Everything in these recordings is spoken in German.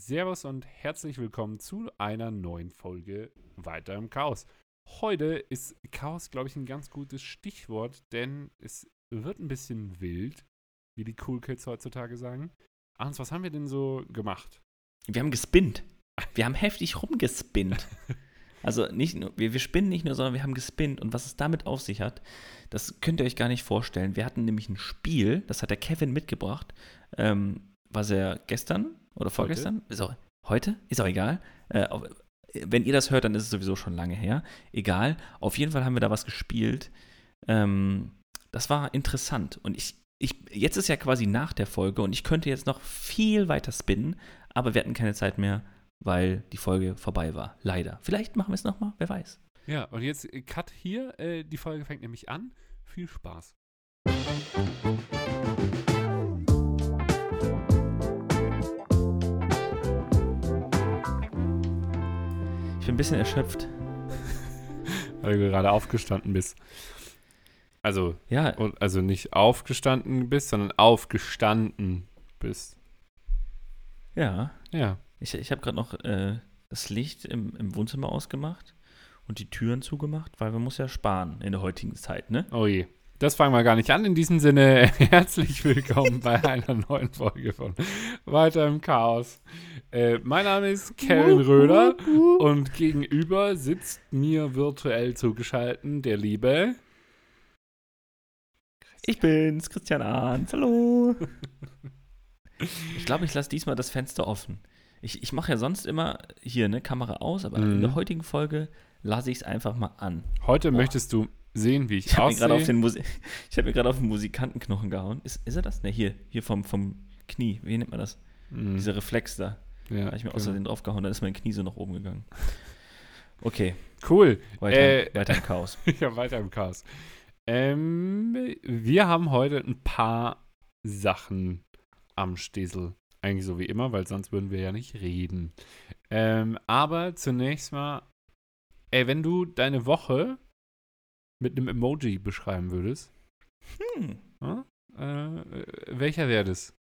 Servus und herzlich willkommen zu einer neuen Folge Weiter im Chaos. Heute ist Chaos, glaube ich, ein ganz gutes Stichwort, denn es wird ein bisschen wild, wie die Cool Kids heutzutage sagen. Hans, was haben wir denn so gemacht? Wir haben gespinnt. Wir haben heftig rumgespinnt. Also nicht nur, wir, wir spinnen nicht nur, sondern wir haben gespinnt. Und was es damit auf sich hat, das könnt ihr euch gar nicht vorstellen. Wir hatten nämlich ein Spiel, das hat der Kevin mitgebracht, ähm, was er gestern oder vorgestern, heute? ist auch, heute, ist auch egal. Äh, wenn ihr das hört, dann ist es sowieso schon lange her. Egal. Auf jeden Fall haben wir da was gespielt. Ähm, das war interessant. Und ich, ich, jetzt ist ja quasi nach der Folge und ich könnte jetzt noch viel weiter spinnen, aber wir hatten keine Zeit mehr weil die Folge vorbei war. Leider. Vielleicht machen wir es nochmal, wer weiß. Ja, und jetzt äh, Cut hier. Äh, die Folge fängt nämlich an. Viel Spaß. Ich bisschen erschöpft. Weil du gerade aufgestanden bist. Also, ja. also nicht aufgestanden bist, sondern aufgestanden bist. Ja. Ja. Ich, ich habe gerade noch äh, das Licht im, im Wohnzimmer ausgemacht und die Türen zugemacht, weil man muss ja sparen in der heutigen Zeit, ne? Oh je. Das fangen wir gar nicht an. In diesem Sinne, herzlich willkommen bei einer neuen Folge von Weiter im Chaos. Äh, mein Name ist Kellen Röder und gegenüber sitzt mir virtuell zugeschaltet der liebe. Ich bin's, Christian Arndt. Hallo. ich glaube, ich lasse diesmal das Fenster offen. Ich, ich mache ja sonst immer hier eine Kamera aus, aber mhm. in der heutigen Folge lasse ich es einfach mal an. Heute Boah. möchtest du sehen, wie ich, ich aussehe. Auf den ich habe mir gerade auf den Musikantenknochen gehauen. Ist, ist er das? Ne, hier, hier vom, vom Knie. Wie nennt man das? Mhm. Dieser Reflex da. Ja, da habe ich mir genau. außerdem draufgehauen, dann ist mein Knie so nach oben gegangen. Okay. Cool. Weiter, äh, weiter im Chaos. ja, weiter im Chaos. Ähm, wir haben heute ein paar Sachen am Stesel. Eigentlich so wie immer, weil sonst würden wir ja nicht reden. Ähm, aber zunächst mal, ey, wenn du deine Woche mit einem Emoji beschreiben würdest, hm. Ja, äh, welcher wäre das?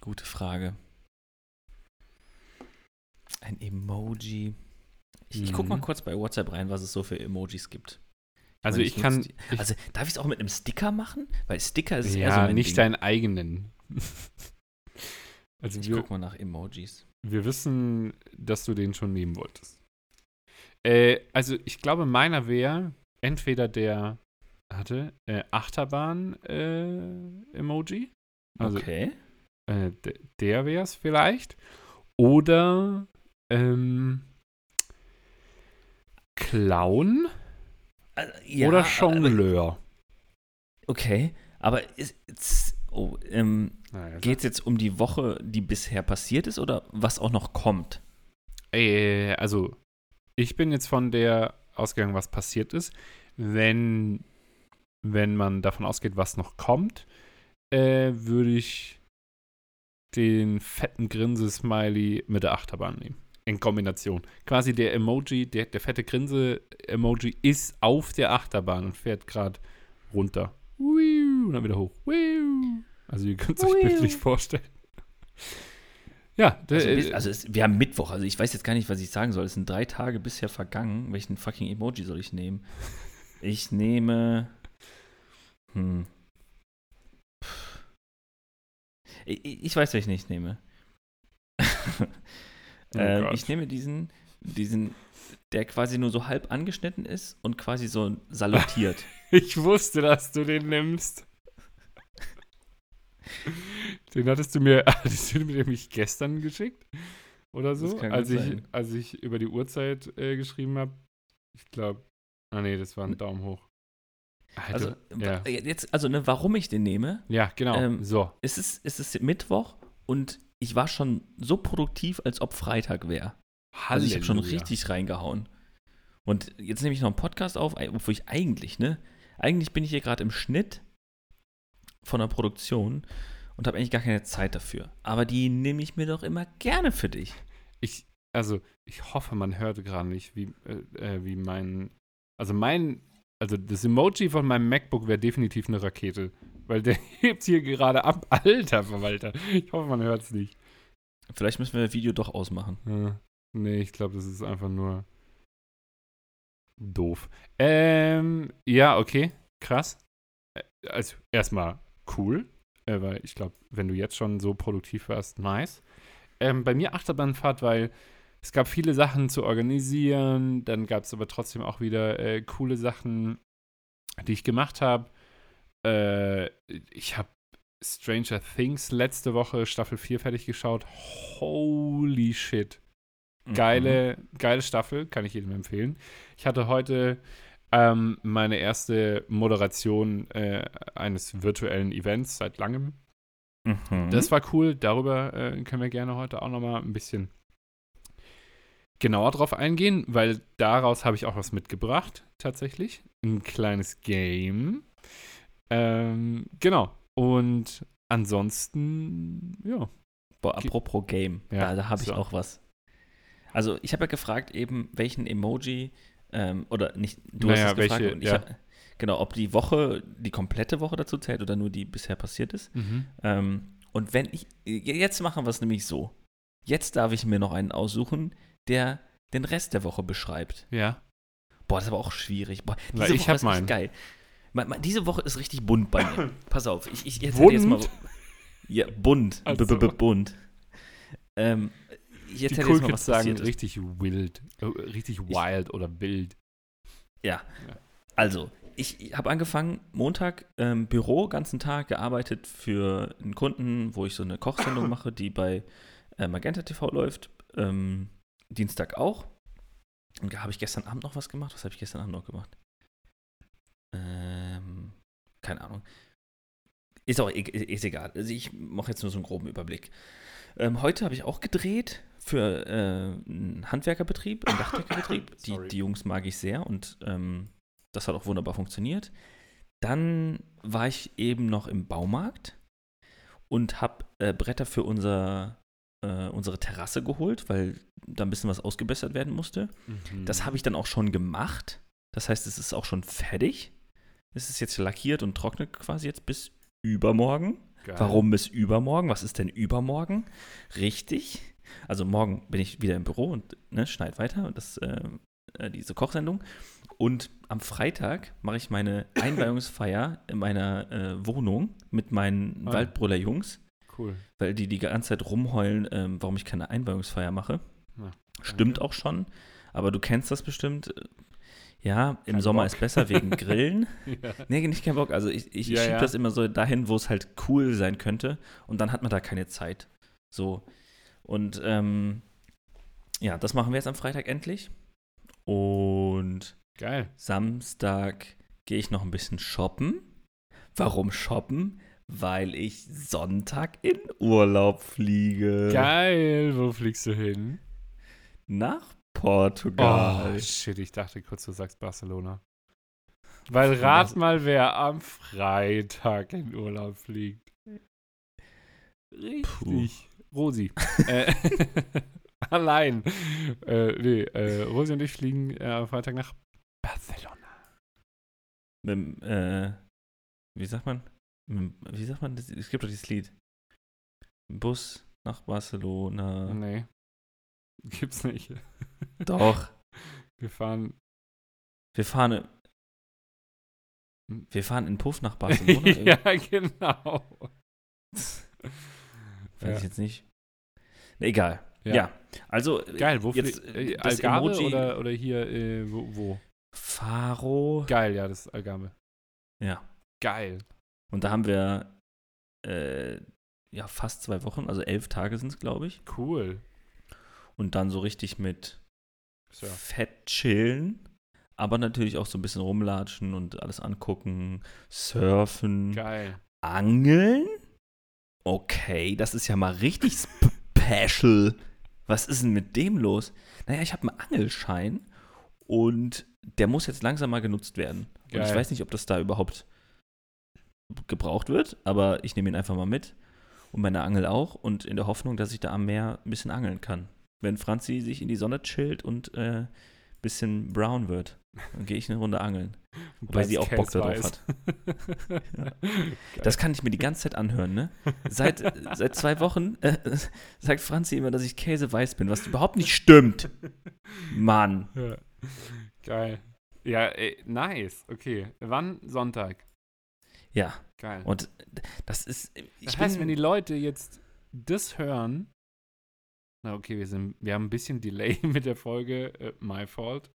Gute Frage. Ein Emoji. Ich, mhm. ich guck mal mhm. kurz bei WhatsApp rein, was es so für Emojis gibt. Also ich, ich kann. Die, also darf ich es auch mit einem Sticker machen? Weil Sticker ist ja eher so nicht Ding. deinen eigenen. also ich wir, guck mal nach Emojis. Wir wissen, dass du den schon nehmen wolltest. Äh, also ich glaube, meiner wäre entweder der hatte äh, Achterbahn äh, Emoji. Also, okay. Äh, der wäre es vielleicht. Oder ähm, Clown. Also, ja, Oder Jongleur. Okay, aber ist, ist, oh, ähm, naja, geht es jetzt um die Woche, die bisher passiert ist oder was auch noch kommt? Äh, also, ich bin jetzt von der ausgegangen, was passiert ist. Wenn, wenn man davon ausgeht, was noch kommt, äh, würde ich den fetten Grinse-Smiley mit der Achterbahn nehmen in Kombination. Quasi der Emoji, der, der fette Grinse-Emoji ist auf der Achterbahn und fährt gerade runter. Und dann wieder hoch. Also ihr könnt es euch bildlich vorstellen. Ja, also, äh, also es, wir haben Mittwoch, also ich weiß jetzt gar nicht, was ich sagen soll. Es sind drei Tage bisher vergangen. Welchen fucking Emoji soll ich nehmen? Ich nehme. Hm. Ich, ich weiß, welchen ich nehme. Oh äh, ich nehme diesen, diesen, der quasi nur so halb angeschnitten ist und quasi so salutiert. ich wusste, dass du den nimmst. Den hattest du mir, hattest du mir mich gestern geschickt? Oder so? Als ich, als ich über die Uhrzeit äh, geschrieben habe. Ich glaube. Ah, nee, das war ein Daumen hoch. Alter, also, ja. jetzt, also ne, warum ich den nehme? Ja, genau. Ähm, so. Es ist, es ist Mittwoch und ich war schon so produktiv, als ob Freitag wäre. Also ich habe schon richtig reingehauen. Und jetzt nehme ich noch einen Podcast auf, wo ich eigentlich, ne? Eigentlich bin ich hier gerade im Schnitt von der Produktion und habe eigentlich gar keine Zeit dafür. Aber die nehme ich mir doch immer gerne für dich. Ich, also, ich hoffe, man hört gerade nicht, wie, äh, äh, wie mein, also mein, also das Emoji von meinem MacBook wäre definitiv eine Rakete. weil der hebt hier gerade ab. Alter Verwalter. Ich hoffe, man hört es nicht. Vielleicht müssen wir das Video doch ausmachen. Ja. Nee, ich glaube, das ist einfach nur doof. Ähm, ja, okay. Krass. Äh, Also, erstmal cool, äh, weil ich glaube, wenn du jetzt schon so produktiv warst, nice. Ähm, bei mir Achterbahnfahrt, weil es gab viele Sachen zu organisieren, dann gab es aber trotzdem auch wieder äh, coole Sachen, die ich gemacht habe. Äh, ich habe Stranger Things letzte Woche Staffel 4 fertig geschaut. Holy shit. Mhm. Geile, geile Staffel, kann ich jedem empfehlen. Ich hatte heute ähm, meine erste Moderation äh, eines virtuellen Events seit langem. Mhm. Das war cool. Darüber äh, können wir gerne heute auch nochmal ein bisschen genauer drauf eingehen, weil daraus habe ich auch was mitgebracht, tatsächlich. Ein kleines Game. Ähm, genau. Und ansonsten, ja. Boah, apropos Game, Ja, da, da habe ich so. auch was. Also ich habe ja gefragt eben, welchen Emoji, ähm, oder nicht, du Naja, hast es gefragt, welche, und ich ja. hab, genau, ob die Woche, die komplette Woche dazu zählt oder nur die bisher passiert ist. Ähm, und wenn ich, jetzt machen wir es nämlich so. Jetzt darf ich mir noch einen aussuchen, der den Rest der Woche beschreibt. Ja. Boah, das ist aber auch schwierig. Boah, Weil diese ich Woche hab ist meinen. echt geil. Ma- ma- Diese Woche ist richtig bunt bei mir. Pass auf, ich, ich erzähl jetzt mal. Bunt? Ja, bunt. Ach B -b -b so. bunt. Ähm, ich Die erzähl Cool jetzt mal, was sagen richtig wild, äh, richtig wild oder wild. Ja. Also, ich habe angefangen, Montag ähm, Büro, ganzen Tag gearbeitet für einen Kunden, wo ich so eine Kochsendung mache, die bei äh, Magenta TV läuft. Ähm, Dienstag auch. Und da habe ich gestern Abend noch was gemacht. Was habe ich gestern Abend noch gemacht? Ähm, keine Ahnung. Ist auch e- ist egal. Also ich mache jetzt nur so einen groben Überblick. Ähm, heute habe ich auch gedreht für äh, einen Handwerkerbetrieb, einen Dachdeckerbetrieb. die, die Jungs mag ich sehr und ähm, das hat auch wunderbar funktioniert. Dann war ich eben noch im Baumarkt und habe äh, Bretter für unser, äh, unsere Terrasse geholt, weil da ein bisschen was ausgebessert werden musste. Mhm. Das habe ich dann auch schon gemacht. Das heißt, es ist auch schon fertig. Es ist jetzt lackiert und trocknet quasi jetzt bis übermorgen. Geil. Warum bis übermorgen? Was ist denn übermorgen? Richtig. Also morgen bin ich wieder im Büro und ne, schneid weiter und das, äh, äh, diese Kochsendung. Und am Freitag mache ich meine Einweihungsfeier in meiner äh, Wohnung mit meinen Ah. Waldbrüller-Jungs, Cool. weil die die ganze Zeit rumheulen, ähm, warum ich keine Einweihungsfeier mache. Ja, Stimmt auch schon, aber du kennst das bestimmt. Ja, im Kein Sommer Bock. ist besser wegen Grillen. ja. Nee, nicht kein Bock. Also ich, ich Ja, schiebe ja. das immer so dahin, wo es halt cool sein könnte. Und dann hat man da keine Zeit. So. Und ähm, ja, das machen wir jetzt am Freitag endlich. Und Geil. Samstag gehe ich noch ein bisschen shoppen. Warum shoppen? Weil ich Sonntag in Urlaub fliege. Geil. Wo fliegst du hin? Nach Portugal. Oh, shit, ich dachte kurz, du sagst Barcelona. Weil rat mal, wer am Freitag in Urlaub fliegt. Richtig. Rosi. äh, allein. Äh, nee, äh, Rosi und ich fliegen äh, am Freitag nach Barcelona. Mit, äh, wie sagt man? Wie sagt man? das? Es gibt doch dieses Lied. Bus nach Barcelona. Nee. Gibt's nicht. Doch. Wir fahren. Wir fahren. Wir fahren in Puff nach Barcelona. ja, genau. Weiß Ja. ich jetzt nicht. Egal. Ja. Ja. Also, Geil, wo Jetzt, äh, Algarve Emoji- oder, oder hier, äh, wo, wo? Faro. Geil, ja, das ist Algarve. Ja. Geil. Und da haben wir äh, ja fast zwei Wochen, also elf Tage sind es, glaube ich. Cool. Und dann so richtig mit So. fett chillen, aber natürlich auch so ein bisschen rumlatschen und alles angucken, surfen, Geil. angeln. Okay, das ist ja mal richtig special. Was ist denn mit dem los? Naja, ich habe einen Angelschein und der muss jetzt langsam mal genutzt werden. Und ich Geil. weiß nicht, ob das da überhaupt gebraucht wird, aber ich nehme ihn einfach mal mit und meine Angel auch und in der Hoffnung, dass ich da am Meer ein bisschen angeln kann. Wenn Franzi sich in die Sonne chillt und äh, bisschen brown wird, dann gehe ich eine Runde angeln. Weil sie auch Bock darauf hat. Das kann ich mir die ganze Zeit anhören, ne? Seit, seit zwei Wochen äh, sagt Franzi immer, dass ich käseweiß bin, was überhaupt nicht stimmt. Mann. Ja. Geil. Ja, ey, nice. Okay. Wann? Sonntag. Ja, Geil. und das ist. Ich das heißt, bin- wenn die Leute jetzt das hören, na okay, wir sind, wir haben ein bisschen Delay mit der Folge, äh, my fault,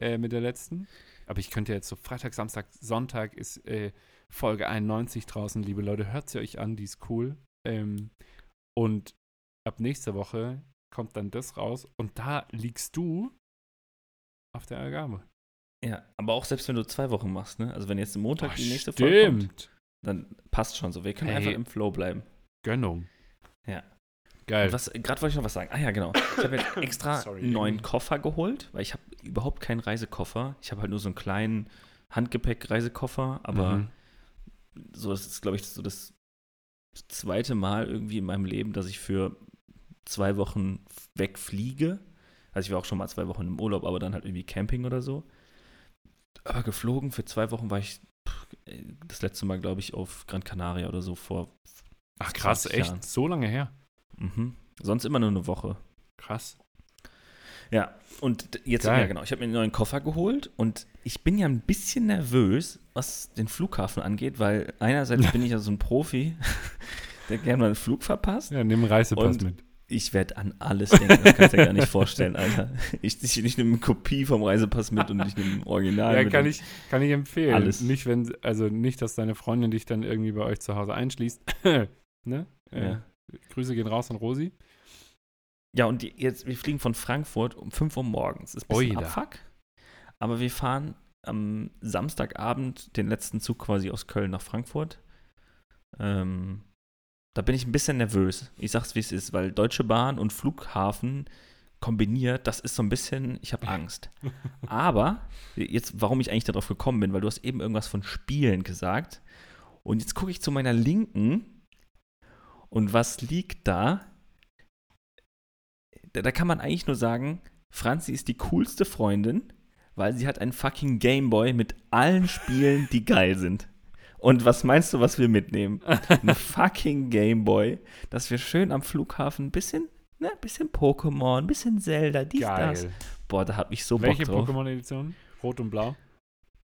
äh, mit der letzten. Aber ich könnte jetzt so Freitag, Samstag, Sonntag ist äh, Folge 91 draußen, liebe Leute, hört sie euch an, die ist cool. Ähm, und ab nächster Woche kommt dann das raus und da liegst du auf der Ergabe. ja, aber auch selbst wenn du zwei Wochen machst, ne? Also wenn jetzt Montag Boah, die nächste Folge kommt, stimmt. dann passt schon so. Wir können Hey. einfach im Flow bleiben. Gönnung. Ja. Geil. Und Was, gerade wollte ich noch was sagen. Ah ja, genau. Ich habe jetzt extra einen neuen Koffer geholt, weil ich habe überhaupt keinen Reisekoffer. Ich habe halt nur so einen kleinen Handgepäck-Reisekoffer, aber Mhm. so, das ist, glaube ich, so das zweite Mal irgendwie in meinem Leben, dass ich für zwei Wochen wegfliege. Also ich war auch schon mal zwei Wochen im Urlaub, aber dann halt irgendwie Camping oder so. Aber geflogen für zwei Wochen war ich pff, das letzte Mal, glaube ich, auf Gran Canaria oder so vor. Ach krass, 20 echt? Jahren. So lange her? Mhm. Sonst immer nur eine Woche. Krass. Ja, und jetzt, Geil. ja genau, ich habe mir einen neuen Koffer geholt und ich bin ja ein bisschen nervös, was den Flughafen angeht, weil einerseits bin ich ja so ein Profi, der gerne mal einen Flug verpasst. Ja, nimm einen Reisepass Und- mit. Ich werde an alles denken, das kannst du dir gar nicht vorstellen, Alter. Ich, ich, ich nehme eine Kopie vom Reisepass mit und ich nehme ein Original Ja, mit. kann ich, kann ich empfehlen. Alles. Nicht, wenn, also nicht, dass deine Freundin dich dann irgendwie bei euch zu Hause einschließt. ne? Äh, Ja. Grüße gehen raus an Rosi. Ja, und die, jetzt, wir fliegen von Frankfurt um 5 Uhr morgens. Ist ein bisschen Oida. Abfuck. Aber wir fahren am Samstagabend den letzten Zug quasi aus Köln nach Frankfurt. Ähm, da bin ich ein bisschen nervös. Ich sag's, wie es ist, weil Deutsche Bahn und Flughafen kombiniert, das ist so ein bisschen, ich habe Angst. Aber, jetzt, warum ich eigentlich darauf gekommen bin, weil du hast eben irgendwas von Spielen gesagt. Und jetzt gucke ich zu meiner Linken und was liegt da? Da, da kann man eigentlich nur sagen, Franzi ist die coolste Freundin, weil sie hat einen fucking Gameboy mit allen Spielen, die geil sind. Und was meinst du, was wir mitnehmen? Ein fucking Gameboy, dass wir schön am Flughafen ein bisschen, ne, bisschen Pokémon, ein bisschen Zelda, dies, das. Geil. Boah, da hab ich so Welche Bock drauf. Pokémon-Edition? Rot und Blau?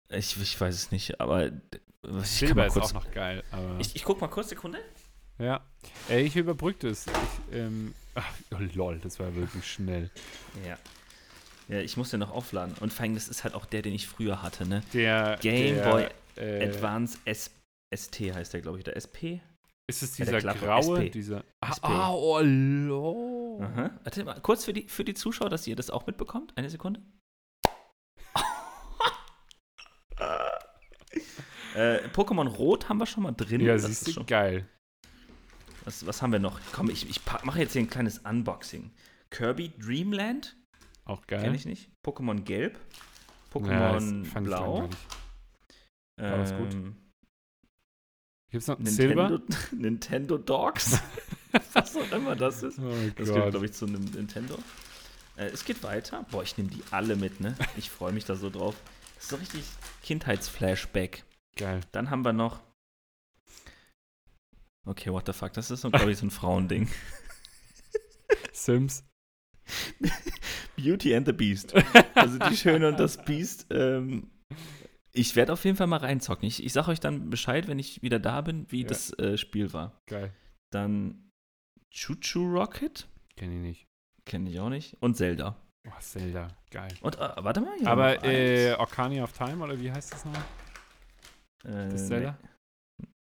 Ich, ich weiß es nicht, aber ich kann Silber mal ist kurz. auch noch geil. Ich, ich guck mal kurz, Sekunde. Ja. Äh, ich überbrückte es. Ich, ähm, ach, oh, lol, das war wirklich schnell. Ja. Ja, ich muss den noch aufladen. Und vor allem, das ist halt auch der, den ich früher hatte, ne? Der Game der, Boy äh, Advance S ST heißt der, glaube ich, der SP. Ist es Ja, dieser Klappe, graue? SP. Dieser, ah, ah, oh, lol. Aha. Warte mal, kurz für die, für die Zuschauer, dass ihr das auch mitbekommt. Eine Sekunde. äh, Pokémon Rot haben wir schon mal drin. Ja, Das siehst ist du, schon, geil. Was, was haben wir noch? Komm, ich, ich mache jetzt hier ein kleines Unboxing. Kirby Dreamland, Auch geil. kenne ich nicht. Pokémon Gelb. Ja, Pokémon ich Blau. War das gut? ähm, Gibt's noch Nintendo, Silber? Nintendo Dogs. was auch immer das ist. Oh Das gehört, glaube ich, zu einem Nintendo. Äh, es geht weiter. Boah, ich nehme die alle mit, ne? Ich freue mich da so drauf. Das ist so richtig Kindheitsflashback. Geil. Dann haben wir noch. Okay, what the fuck? Das ist so, glaube ich, so ein Frauending. Sims. Beauty and the Beast. Also die Schöne und das Beast. Ähm, ich werde auf jeden Fall mal reinzocken. Ich, ich sage euch dann Bescheid, wenn ich wieder da bin, wie Ja. das äh, Spiel war. Geil. Dann Choo Rocket. Kenn ich nicht. Kenne ich auch nicht. Und Zelda. Oh, Zelda. Geil. Und äh, warte mal. Aber äh, Orcania of Time, oder wie heißt das noch? Äh, Das Zelda? nee.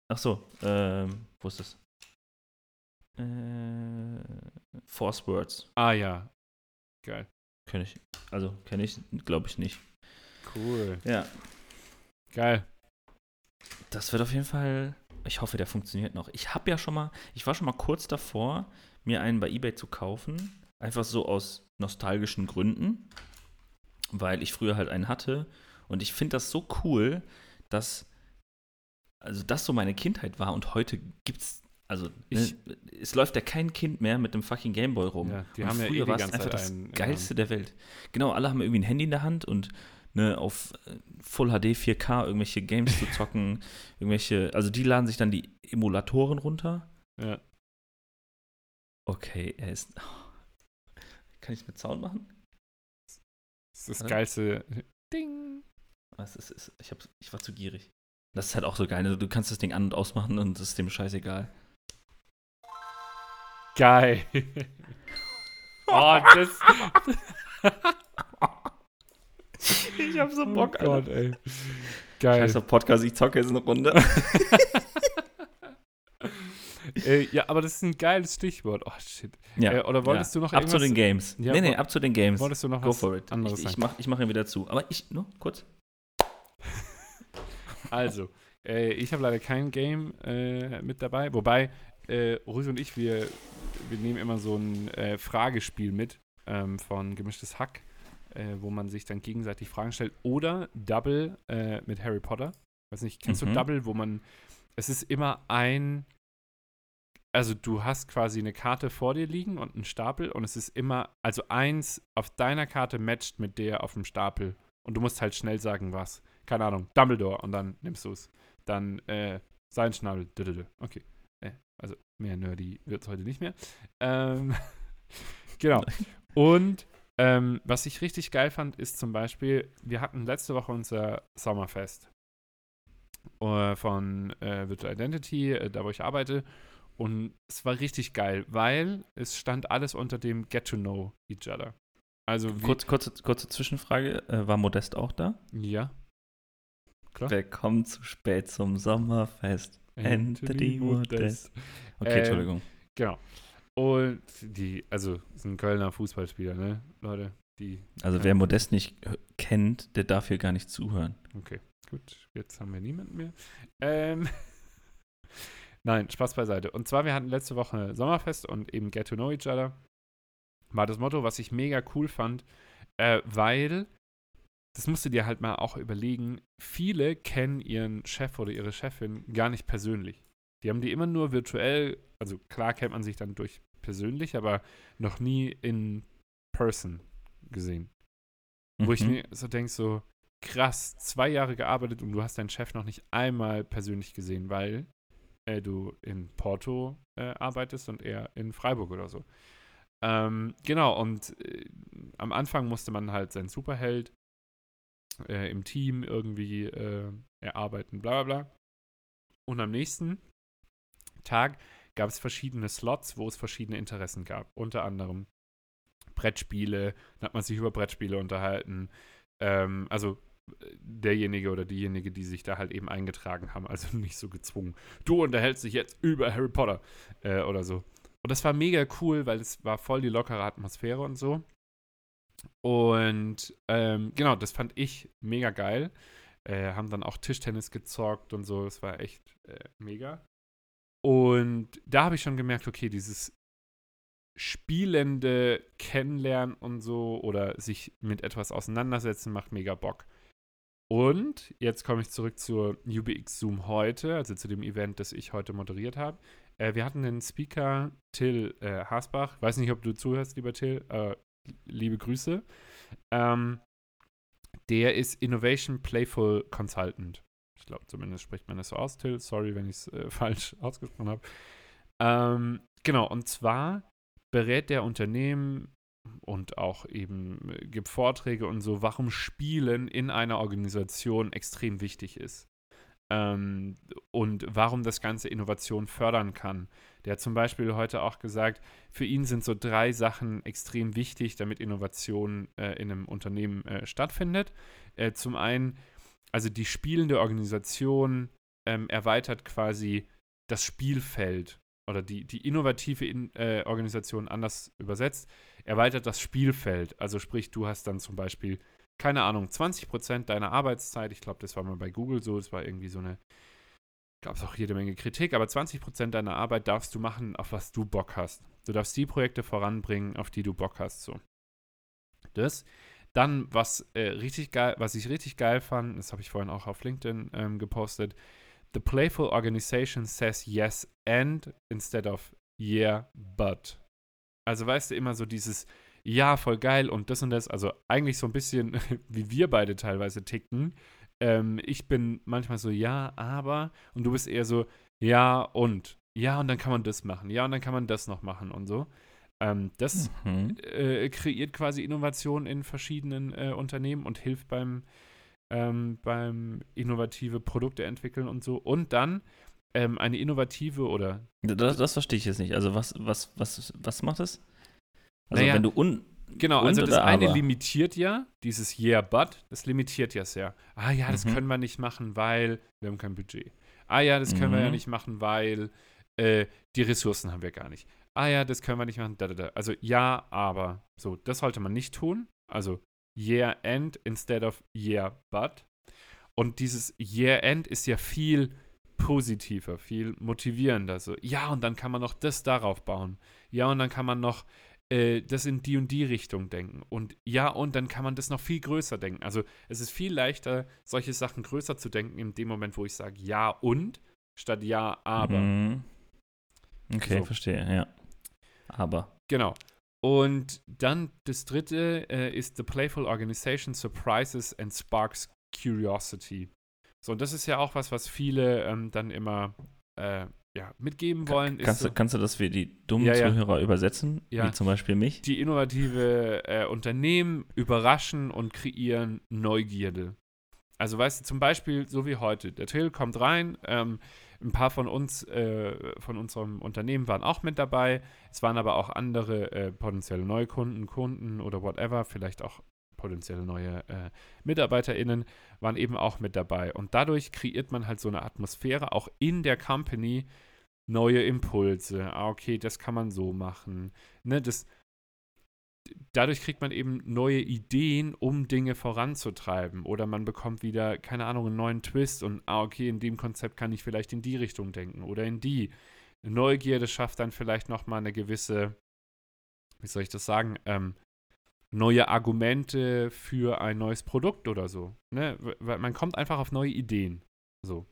Ach so, ähm, wo ist das? Äh, Force Words. Ah ja. Geil. Kenne ich. Also, kenne ich, glaube ich nicht. Cool. Ja. Geil. Das wird auf jeden Fall. Ich hoffe, der funktioniert noch. Ich habe ja schon mal, ich war schon mal kurz davor, mir einen bei eBay zu kaufen. Einfach so aus nostalgischen Gründen. Weil ich früher halt einen hatte. Und ich finde das so cool, dass. Also, das so meine Kindheit war und heute gibt es Also, Ich- ne, es läuft ja kein Kind mehr mit dem fucking Gameboy rum. Ja, die Und haben ja eh früher war es einfach das einen Geilste der Welt. Genau, alle haben irgendwie ein Handy in der Hand und ne, auf äh, Full HD 4K irgendwelche Games zu zocken, irgendwelche, also die laden sich dann die Emulatoren runter. Ja. Okay, er ist. Kann ich es mit Sound machen? Das ist das geilste. Ding. Was ist, ist, ich, hab's, ich war zu gierig. Das ist halt auch so geil. ne? Du kannst das Ding an- und ausmachen und es ist dem scheißegal. Geil. oh, das. Ich hab so oh Gott, ey. Geil. Scheißer Podcast, ich zocke jetzt eine Runde. äh, ja, aber das ist ein geiles Stichwort. Oh, shit. Ja, Äh, oder wolltest du noch Ab zu den Games. Ja, nee, nee, ab zu den Games. Wolltest du noch Go was for it. anderes Ich, ich sagen? mach, ich mach ihn wieder zu. Aber ich, nur kurz. Also, äh, ich habe leider kein Game äh, mit dabei. Wobei, äh, Rüse und ich, wir, wir nehmen immer so ein äh, Fragespiel mit ähm, von Gemischtes Hack, äh, wo man sich dann gegenseitig Fragen stellt. Oder Double äh, mit Harry Potter. Weiß nicht, kennst Mhm. du Double, wo man. Es ist immer ein. Also, du hast quasi eine Karte vor dir liegen und einen Stapel und es ist immer. Also, eins auf deiner Karte matcht mit der auf dem Stapel. Und du musst halt schnell sagen, was. Keine Ahnung, Dumbledore und dann nimmst du es. Dann äh, sein Schnabel. Okay. Äh, also mehr nerdy wird es heute nicht mehr. Ähm, genau. Und ähm, was ich richtig geil fand, ist zum Beispiel, wir hatten letzte Woche unser Sommerfest äh, von äh, Virtual Identity, äh, da wo ich arbeite. Und es war richtig geil, weil es stand alles unter dem Get to Know Each Other. Also Kurz, kurze, kurze Zwischenfrage. Äh, war Modest auch da? ja. Klar. Willkommen zu spät zum Sommerfest. Anthony Modest. Okay, Ähm, Entschuldigung. Genau. Und die, also, ist ein Kölner Fußballspieler, ne, Leute? Die, Also wer Modest nicht kennt, der darf hier gar nicht zuhören. okay, gut, jetzt haben wir niemanden mehr. Ähm, Nein, Spaß beiseite. Und zwar, wir hatten letzte Woche Sommerfest und eben Get to Know Each Other. War das Motto, was ich mega cool fand, äh, weil, das musst du dir halt mal auch überlegen, viele kennen ihren Chef oder ihre Chefin gar nicht persönlich. Die haben die immer nur virtuell, also klar kennt man sich dann durch persönlich, aber noch nie in person gesehen. Wo ich Mhm. mir so denke, so krass, zwei Jahre gearbeitet und du hast deinen Chef noch nicht einmal persönlich gesehen, weil äh, du in Porto äh, arbeitest und er in Freiburg oder so. Ähm, genau, und äh, am Anfang musste man halt seinen Superheld äh, im Team irgendwie äh, erarbeiten, bla bla bla. Und am nächsten Tag gab es verschiedene Slots, wo es verschiedene Interessen gab. Unter anderem Brettspiele, dann hat man sich über Brettspiele unterhalten. Ähm, also äh, derjenige oder diejenige, die sich da halt eben eingetragen haben, also nicht so gezwungen. Du unterhältst dich jetzt über Harry Potter äh, oder so. Und das war mega cool, weil es war voll die lockere Atmosphäre und so. Und ähm, genau, das fand ich mega geil. Äh, haben dann auch Tischtennis gezockt und so. Das war echt äh, mega. Und da habe ich schon gemerkt, okay, dieses spielende Kennenlernen und so oder sich mit etwas auseinandersetzen macht mega Bock. Und jetzt komme ich zurück zur UBX Zoom heute, also zu dem Event, das ich heute moderiert habe. Äh, wir hatten den Speaker Till äh, Hasbach. Weiß nicht, ob du zuhörst, lieber Till. Äh, liebe Grüße. Ähm, der ist Innovation Playful Consultant. Ich glaube, zumindest spricht man das so aus, Till. Sorry, wenn ich es äh, falsch ausgesprochen habe. Ähm, genau, und zwar berät der Unternehmen und auch eben äh, gibt Vorträge und so, warum Spielen in einer Organisation extrem wichtig ist. Ähm, und warum das Ganze Innovation fördern kann. Der hat zum Beispiel heute auch gesagt, für ihn sind so drei Sachen extrem wichtig, damit Innovation äh, in einem Unternehmen äh, stattfindet. Äh, zum einen, also die spielende Organisation ähm, erweitert quasi das Spielfeld oder die, die innovative in, äh, Organisation anders übersetzt, erweitert das Spielfeld. Also sprich, du hast dann zum Beispiel, keine Ahnung, 20% deiner Arbeitszeit, ich glaube, das war mal bei Google so, das war irgendwie so eine, gab es auch jede Menge Kritik, aber 20% deiner Arbeit darfst du machen, auf was du Bock hast. Du darfst die Projekte voranbringen, auf die du Bock hast, so. Das. Dann, was äh, richtig geil, was ich richtig geil fand, das habe ich vorhin auch auf LinkedIn ähm, gepostet, the playful organization says yes and instead of yeah, but. Also weißt du, immer so dieses Ja, voll geil und das und das. Also eigentlich so ein bisschen, wie wir beide teilweise ticken. Ähm, ich bin manchmal so, ja, aber. Und du bist eher so, ja und. Ja, und dann kann man das machen. Ja, und dann kann man das noch machen und so. Ähm, das Mhm. äh, kreiert quasi Innovation in verschiedenen äh, Unternehmen und hilft beim, ähm, beim innovative Produkte entwickeln und so. Und dann ähm, eine innovative oder Das, das verstehe ich jetzt nicht. Also was, was, was, was macht es? Also Naja, wenn du un Genau, Und also das eine aber? limitiert ja, dieses Yeah, but, das limitiert ja sehr. Ah ja, das Mhm. können wir nicht machen, weil wir haben kein Budget. Ah ja, das können wir ja Mhm. nicht machen, weil äh, die Ressourcen haben wir gar nicht. Ah ja, das können wir nicht machen. Da, da, da. Also ja, aber. So, das sollte man nicht tun. Also yeah and instead of yeah, but. Und dieses yeah and ist ja viel positiver, viel motivierender. So, ja, und dann kann man noch das darauf bauen. Ja, und dann kann man noch äh, das in die und die Richtung denken. Und ja, und dann kann man das noch viel größer denken. Also es ist viel leichter, solche Sachen größer zu denken, in dem Moment, wo ich sage ja und statt ja, aber. Mhm. Okay, So. verstehe, ja. Aber. Genau. Und dann das dritte äh, ist The Playful Organization Surprises and Sparks Curiosity. So, und das ist ja auch was, was viele ähm, dann immer äh, ja, mitgeben wollen. ist Kannst, so, du, kannst du das für die dummen Ja, ja. Zuhörer übersetzen? Ja. Wie zum Beispiel mich? die innovative äh, Unternehmen überraschen und kreieren Neugierde. Also weißt du, zum Beispiel so wie heute, der Till kommt rein, ähm, ein paar von uns, äh, von unserem Unternehmen waren auch mit dabei, es waren aber auch andere äh, potenzielle Neukunden, Kunden oder whatever, vielleicht auch potenzielle neue äh, MitarbeiterInnen waren eben auch mit dabei. Und dadurch kreiert man halt so eine Atmosphäre, auch in der Company, neue Impulse. Ah, okay, das kann man so machen. Ne, das, dadurch kriegt man eben neue Ideen, um Dinge voranzutreiben. Oder man bekommt wieder, keine Ahnung, einen neuen Twist und, ah, okay, in dem Konzept kann ich vielleicht in die Richtung denken oder in die. Neugierde schafft dann vielleicht nochmal eine gewisse, wie soll ich das sagen, ähm, neue Argumente für ein neues Produkt oder so. Ne? Weil man kommt einfach auf neue Ideen. So.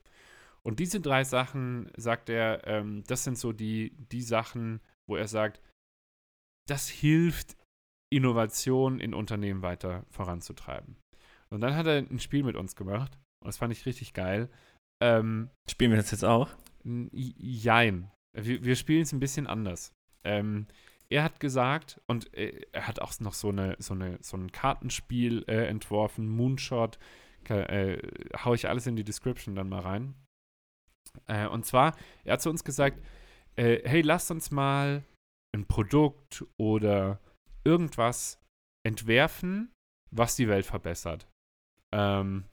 Und diese drei Sachen, sagt er, ähm, das sind so die, die Sachen, wo er sagt, das hilft, Innovation in Unternehmen weiter voranzutreiben. Und dann hat er ein Spiel mit uns gemacht. Und das fand ich richtig geil. Ähm, Spielen wir das jetzt auch? jein. Wir, wir spielen es ein bisschen anders. Ähm, er hat gesagt, und äh, er hat auch noch so, eine, so, eine, so ein Kartenspiel äh, entworfen, Moonshot. Äh, hau ich alles in die Description dann mal rein. Äh, und zwar, er hat zu uns gesagt, äh, hey, lasst uns mal ein Produkt oder irgendwas entwerfen, was die Welt verbessert. Ähm,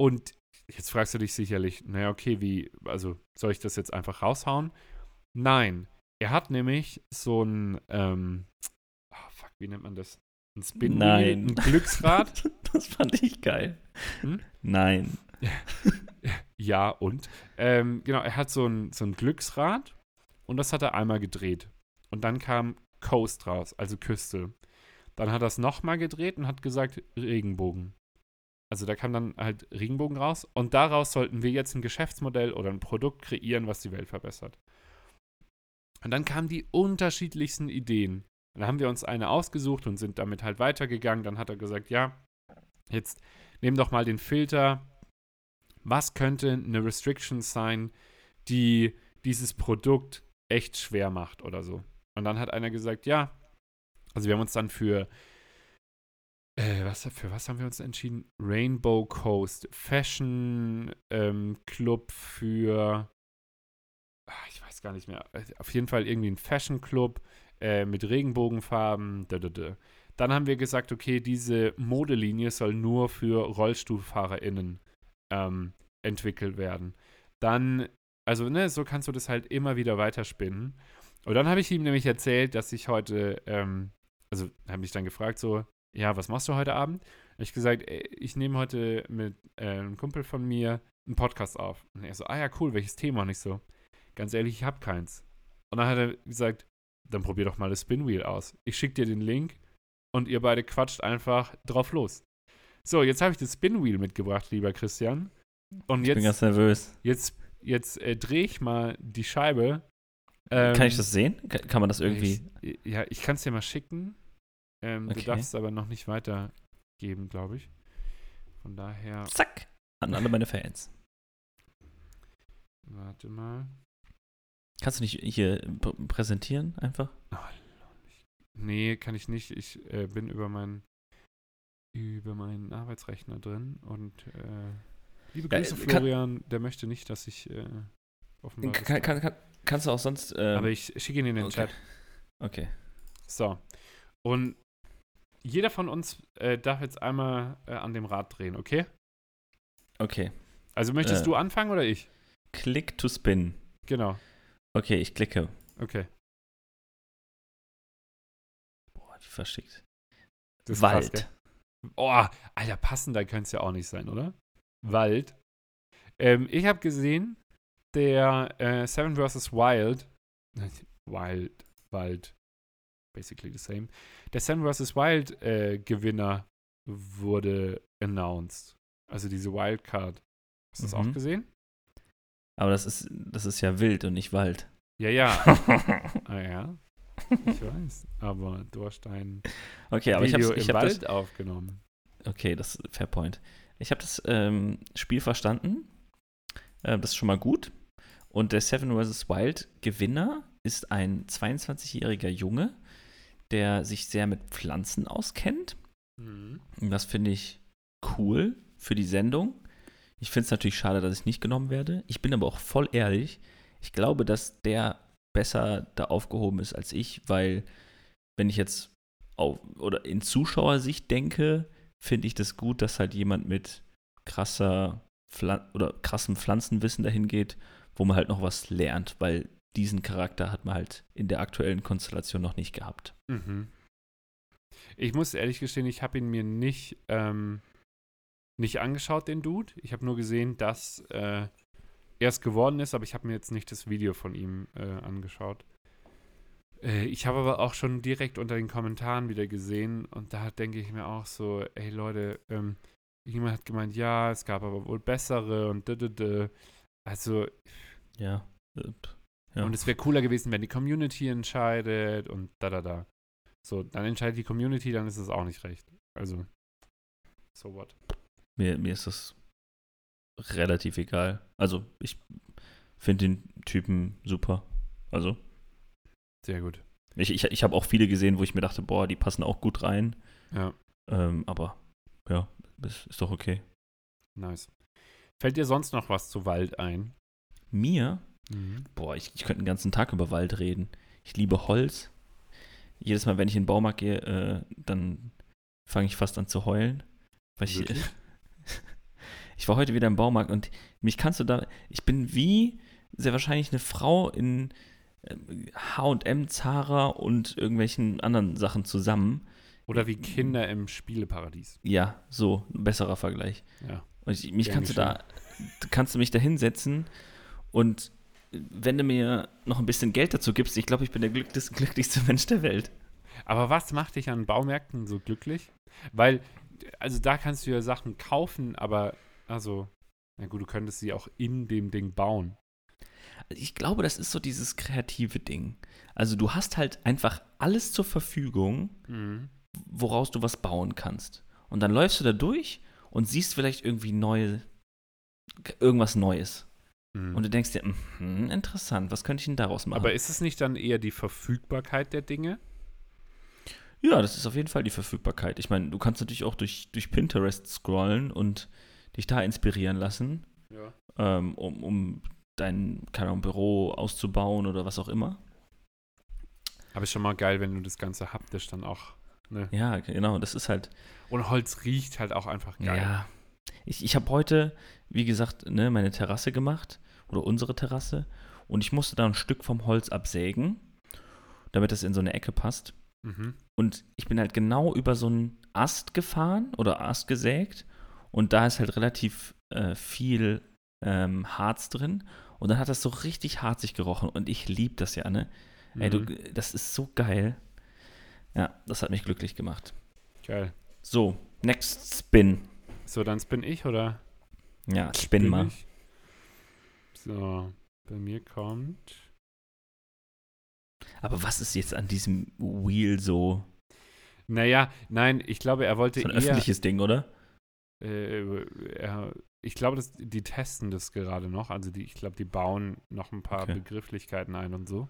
und jetzt fragst du dich sicherlich, naja, okay, wie, also soll ich das jetzt einfach raushauen? Nein, er hat nämlich so ein, ähm, ah, fuck, wie nennt man das? Ein Spinwheel, Nein. ein Glücksrad. Das fand ich geil. Hm? Nein. Ja, und? Ähm, genau, er hat so ein, so ein Glücksrad und das hat er einmal gedreht. Und dann kam Coast raus, also Küste. Dann hat er es nochmal gedreht und hat gesagt Regenbogen. Also da kam dann halt Regenbogen raus und daraus sollten wir jetzt ein Geschäftsmodell oder ein Produkt kreieren, was die Welt verbessert. Und dann kamen die unterschiedlichsten Ideen. Dann haben wir uns eine ausgesucht und sind damit halt weitergegangen. Dann hat er gesagt, ja, jetzt nehm doch mal den Filter was könnte eine Restriction sein, die dieses Produkt echt schwer macht oder so. Und dann hat einer gesagt, ja, also wir haben uns dann für, äh, was, für was haben wir uns entschieden? Rainbow Coast, Fashion ähm, Club für, ich weiß gar nicht mehr, äh, auf jeden Fall irgendwie ein Fashion Club äh, mit Regenbogenfarben, da, da, da. Dann haben wir gesagt, okay, diese Modelinie soll nur für RollstuhlfahrerInnen ähm, entwickelt werden. Dann, also, ne, so kannst du das halt immer wieder weiterspinnen. Und dann habe ich ihm nämlich erzählt, dass ich heute, ähm, also habe ich dann gefragt, so, ja, was machst du heute Abend? Hab ich gesagt, ey, ich nehme heute mit äh, einem Kumpel von mir einen Podcast auf. Und er so, ah ja, cool, welches Thema? Und ich so, ganz ehrlich, ich habe keins. Und dann hat er gesagt, dann probier doch mal das Spinwheel aus. Ich schicke dir den Link und ihr beide quatscht einfach drauf los. So, jetzt habe ich das Spinwheel mitgebracht, lieber Christian. Und Ich bin ganz jetzt, nervös. jetzt, jetzt äh, drehe ich mal die Scheibe. Kann ich Ähm, das sehen? Kann, kann man das irgendwie. Ich, ja, ich kann es dir mal schicken. Ähm, Okay. Du darfst es aber noch nicht weitergeben, glaube ich. Von daher, Zack! An alle meine Fans. warte mal. Kannst du nicht hier pr präsentieren einfach? Nee, kann ich nicht. Ich äh, bin über meinen über meinen Arbeitsrechner drin und äh, liebe Ja, Grüße, äh, kann- Florian, der möchte nicht, dass ich äh, offenbar. kann, kann, kannst du auch sonst. ähm, aber ich schicke ihn in den okay. Chat. Okay. So. Und jeder von uns äh, darf jetzt einmal äh, an dem Rad drehen, okay? Okay. Also möchtest Äh. du anfangen oder ich? Click to spin. Genau. Okay, ich klicke. Okay. Boah, wie verschickt. Das Wald. Krass, oh, Alter, passender könnte es ja auch nicht sein, oder? Wald. Ähm, ich habe gesehen, der äh, Seven vs. Wild, Wild, Wald, basically the same. Der Seven vs. Wild äh, Gewinner wurde announced. Also diese Wildcard. Hast du das Mhm. auch gesehen? Aber das ist, das ist ja wild und nicht Wald. Ja, ja. ah ja. Ich weiß. Aber du hast ein okay, aber ich Video habe ich im hab Wald das. aufgenommen. Okay, das ist fair point. Ich habe das ähm, Spiel verstanden. Äh, das ist schon mal gut. Und der Seven vs. Wild Gewinner ist ein 22-jähriger Junge, der sich sehr mit Pflanzen auskennt. Mhm. Und das finde ich cool für die Sendung. Ich finde es natürlich schade, dass ich nicht genommen werde. Ich bin aber auch voll ehrlich. Ich glaube, dass der besser da aufgehoben ist als ich, weil wenn ich jetzt auf, oder in Zuschauersicht denke, finde ich das gut, dass halt jemand mit krasser Pflan oder krassem Pflanzenwissen dahin geht, wo man halt noch was lernt, weil diesen Charakter hat man halt in der aktuellen Konstellation noch nicht gehabt. Mhm. Ich muss ehrlich gestehen, ich habe ihn mir nicht, ähm, nicht angeschaut, den Dude. Ich habe nur gesehen, dass äh, er es geworden ist, aber ich habe mir jetzt nicht das Video von ihm äh, angeschaut. Äh, ich habe aber auch schon direkt unter den Kommentaren wieder gesehen und da denke ich mir auch so, ey Leute, ähm, jemand hat gemeint, ja, es gab aber wohl bessere und d -d -d. Also, Ja. Äh, Ja. und es wäre cooler gewesen, wenn die Community entscheidet und da, da, da. So, dann entscheidet die Community, dann ist es auch nicht recht. Also, so what. Mir, mir ist das relativ egal. Also, ich finde den Typen super. Also, Sehr gut. ich, ich, ich habe auch viele gesehen, wo ich mir dachte, boah, die passen auch gut rein. Ja, Ähm, aber ja, das ist doch okay. nice. Fällt dir sonst noch was zu Wald ein? Mir, Mhm. boah, ich, ich könnte den ganzen Tag über Wald reden. Ich liebe Holz. Jedes Mal, wenn ich in den Baumarkt gehe, äh, dann fange ich fast an zu heulen. Weil Wirklich? ich war heute wieder im Baumarkt und mich kannst du da. Ich bin wie sehr wahrscheinlich eine Frau in HM, Zara und irgendwelchen anderen Sachen zusammen. Oder wie Kinder im Spieleparadies. Ja, so, ein besserer Vergleich. Ja. Und ich, mich kannst du da, kannst du mich da hinsetzen und wenn du mir noch ein bisschen Geld dazu gibst, ich glaube, ich bin der glücklichste, glücklichste Mensch der Welt. Aber was macht dich an Baumärkten so glücklich? Weil, also da kannst du ja Sachen kaufen, aber, also, na gut, du könntest sie auch in dem Ding bauen. Ich glaube, das ist so dieses kreative Ding. Also du hast halt einfach alles zur Verfügung, Mhm. woraus du was bauen kannst. Und dann läufst du da durch und siehst vielleicht irgendwie neue, irgendwas Neues. Mhm. Und du denkst dir, mhm, interessant, was könnte ich denn daraus machen? aber ist es nicht dann eher die Verfügbarkeit der Dinge? ja, das ist auf jeden Fall die Verfügbarkeit. Ich meine, du kannst natürlich auch durch, durch Pinterest scrollen und dich da inspirieren lassen, Ja. ähm, um, um dein keine Ahnung, Büro auszubauen oder was auch immer. Aber ist schon mal geil, wenn du das Ganze haptisch dann auch, ne? Ja, genau, das ist halt, Und Holz riecht halt auch einfach geil. Ja. Ich, ich habe heute, wie gesagt, ne, meine Terrasse gemacht oder unsere Terrasse und ich musste da ein Stück vom Holz absägen, damit das in so eine Ecke passt. Mhm. Und ich bin halt genau über so einen Ast gefahren oder Ast gesägt und da ist halt relativ äh, viel ähm, Harz drin und dann hat das so richtig harzig gerochen und ich liebe das ja, ne? Ey, du, Mhm. das ist so geil. Ja, das hat mich glücklich gemacht. Geil. So, next spin. So, dann bin ich oder? Ja, spinn mal. ich. So, bei mir kommt. Aber was ist jetzt an diesem Wheel so? Naja, nein, ich glaube, er wollte So ein eher. öffentliches Ding, oder? Äh, ich glaube, das, die testen das gerade noch. Also die, ich glaube, die bauen noch ein paar Okay. Begrifflichkeiten ein und so.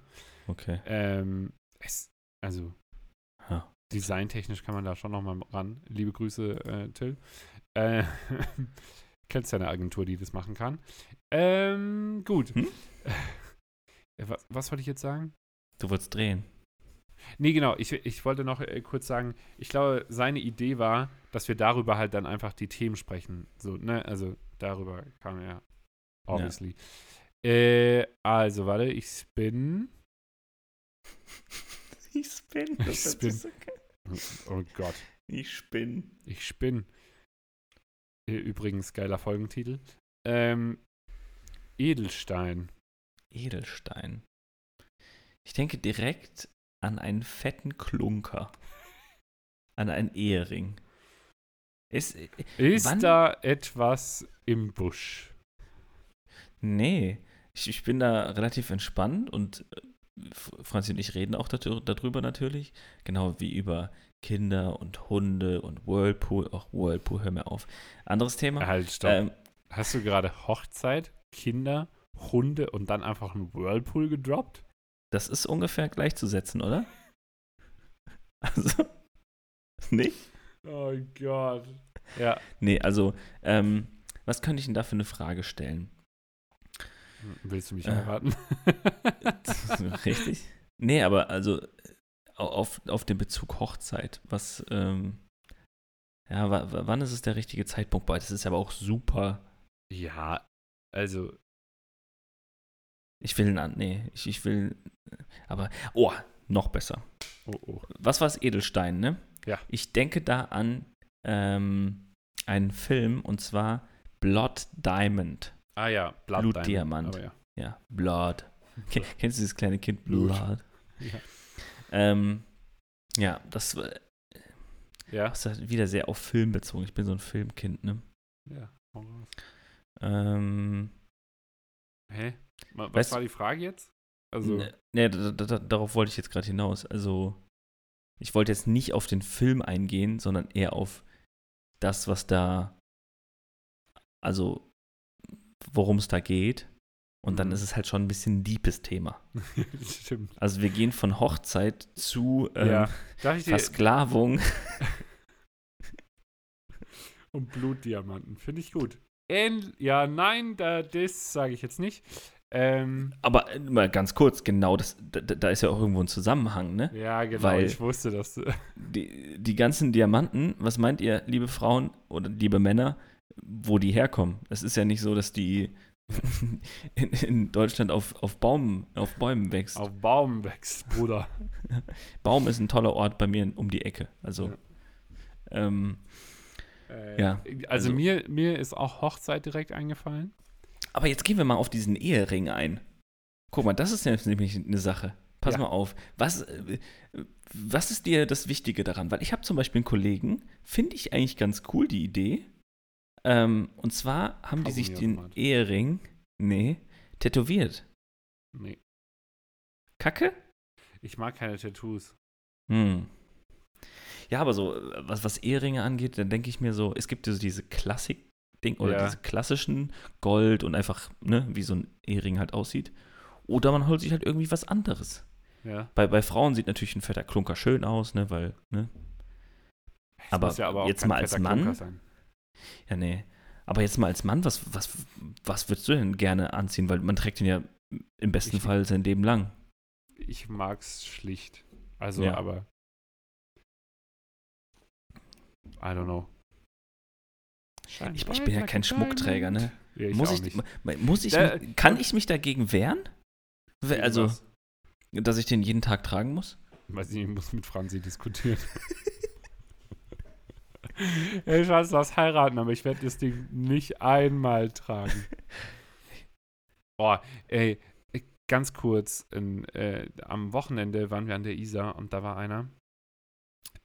Okay. Ähm, es, also Ja. designtechnisch kann man da schon noch mal ran. Liebe Grüße, äh, Till. Äh, kennst ja eine Agentur, die das machen kann. Ähm, gut. Hm? Äh, was, was wollte ich jetzt sagen? Du wolltest drehen. Nee, genau. Ich, ich wollte noch äh, kurz sagen, ich glaube, seine Idee war, dass wir darüber halt dann einfach die Themen sprechen. So, ne? Also darüber kam er, obviously. Äh, also, warte, ich spin. Ich spin. Ich spin. Oh Gott. Ich spin. Ich spin. Äh, Übrigens, geiler Folgentitel. Ähm, Edelstein. Edelstein. Ich denke direkt an einen fetten Klunker. An einen Ehering. Ist, Ist Wann- da etwas im Busch? nee, ich, ich bin da relativ entspannt und äh, Franzi und ich reden auch darüber natürlich. Genau wie über Kinder und Hunde und Whirlpool. Auch Whirlpool, hör mir auf. Anderes Thema. Halt, stopp. Ähm, Hast du gerade Hochzeit, Kinder, Hunde und dann einfach einen Whirlpool gedroppt? Das ist ungefähr gleichzusetzen, oder? Also, nicht? Oh Gott. Ja. Nee, also, ähm, was könnte ich denn da für eine Frage stellen? Willst du mich Äh. heiraten? Richtig? Nee, aber also au- auf, auf den Bezug Hochzeit, was, ähm, ja, wa- wa- wann ist es der richtige Zeitpunkt? Boah, das ist aber auch super. ja, also, Ich will, einen, nee, ich, ich will, aber, oh, noch besser. oh oh. Was war es? Edelstein, ne? Ja. Ich denke da an ähm, einen Film und zwar Blood Diamond. Ah ja, Blood Blutdiamant. Diamond, aber ja. Ja, Blood. Ken, kennst du dieses kleine Kind? Blut. Blood. Ja. Ähm, ja, das war Ja. das ist wieder sehr auf Film bezogen. Ich bin so ein Filmkind, ne? ja. raus. Ähm, Hä? Was Weißt- war die Frage jetzt? Also, ne, ne, da, da, da, darauf wollte ich jetzt gerade hinaus. Also, ich wollte jetzt nicht auf den Film eingehen, sondern eher auf das, was da, also, worum es da geht. Und dann Mhm. ist es halt schon ein bisschen ein deepes Thema. stimmt. Also, wir gehen von Hochzeit zu ähm, ja. Versklavung. und Blutdiamanten? Finde ich gut. Ähn ja, nein, da, das sage ich jetzt nicht. Ähm, Aber äh, mal ganz kurz, genau, das, da, da ist ja auch irgendwo ein Zusammenhang, ne? ja, genau. Weil- ich wusste, dass du. Die, die ganzen Diamanten, was meint ihr, liebe Frauen oder liebe Männer, wo die herkommen? Es ist ja nicht so, dass die in, in Deutschland auf, auf, Baum, auf Bäumen wächst. auf Baum wächst, Bruder. Baum ist ein toller Ort bei mir um die Ecke. Also, Ja. ähm, Äh, Ja, Also, also- mir, mir ist auch Hochzeit direkt eingefallen. Aber jetzt gehen wir mal auf diesen Ehering ein. Guck mal, das ist nämlich eine Sache. Pass Ja. mal auf. Was, äh, was ist dir das Wichtige daran? Weil ich habe zum Beispiel einen Kollegen, finde ich eigentlich ganz cool, die Idee. Ähm, und zwar haben die sich den Kaugummiautomat. Ehering, nee, tätowiert. Nee. Kacke? Ich mag keine Tattoos. Hm. Ja, aber so, äh, was, was Eheringe angeht, dann denke ich mir so, es gibt so diese Klassik-Ding oder Ja. diese klassischen Gold und einfach, ne, wie so ein Ehering halt aussieht. Oder man holt sich halt irgendwie was anderes. Ja. Bei, bei Frauen sieht natürlich ein fetter Klunker schön aus, ne, weil, ne, Aber ja aber jetzt mal als Mann? Ja, nee. Aber jetzt mal als Mann, was, was, was würdest du denn gerne anziehen? Weil man trägt ihn ja im besten Ich- Fall sein Leben lang. Ich mag's schlicht. Also, Ja. aber. I don't know. Ich, ich bin ja kein Schmuckträger, ne? Ja, ich muss auch ich, muss ich, Da- mich- kann ich mich dagegen wehren? We- Also, Irgendwas. dass ich den jeden Tag tragen muss? Weiß nicht, ich muss mit Franzi diskutieren. ich weiß, lass heiraten, aber ich werde das Ding nicht einmal tragen. Boah, ey, ganz kurz, in, äh, am Wochenende waren wir an der Isar und da war einer,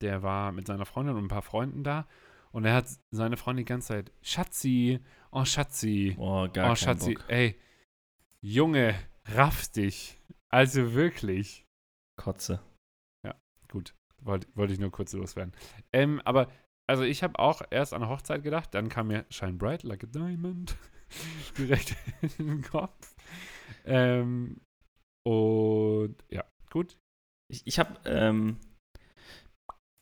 der war mit seiner Freundin und ein paar Freunden da Und er hat seine Freundin die ganze Zeit, Schatzi, oh Schatzi, Oh, gar oh Schatzi, Bock. ey, Junge, raff dich. Also wirklich. Kotze. Gut, wollte wollte ich nur kurz loswerden. Ähm, aber, also ich habe auch erst an Hochzeit gedacht, dann kam mir Shine Bright Like a Diamond direkt in den Kopf. Ähm, und ja, gut. Ich, ich habe, ähm,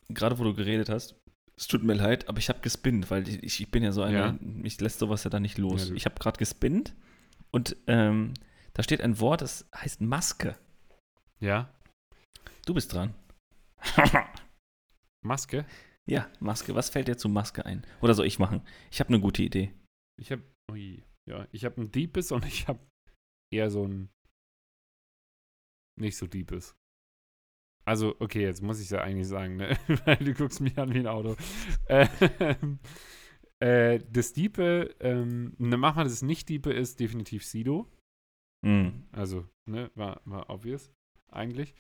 gerade wo du geredet hast, es tut mir leid, aber ich habe gespinnt, weil ich, ich bin ja so einer, Ja. mich lässt sowas ja da nicht los. Ja, ich habe gerade gespinnt und ähm, da steht ein Wort, das heißt Maske. Ja, Du bist dran. Maske. Ja, Maske. Was fällt dir zu Maske ein? Oder soll ich machen? Ich habe eine gute Idee. Ich habe, ui, ja, ich habe ein Deepes und ich habe eher so ein nicht so Deepes. Also, okay, jetzt muss ich ja eigentlich sagen, ne? Weil du guckst mich an wie ein Auto. Ähm, äh, das Diepe, ähm, ne, mach mal, das nicht Diepe ist definitiv Sido. Hm. Also, ne, war, war obvious, eigentlich.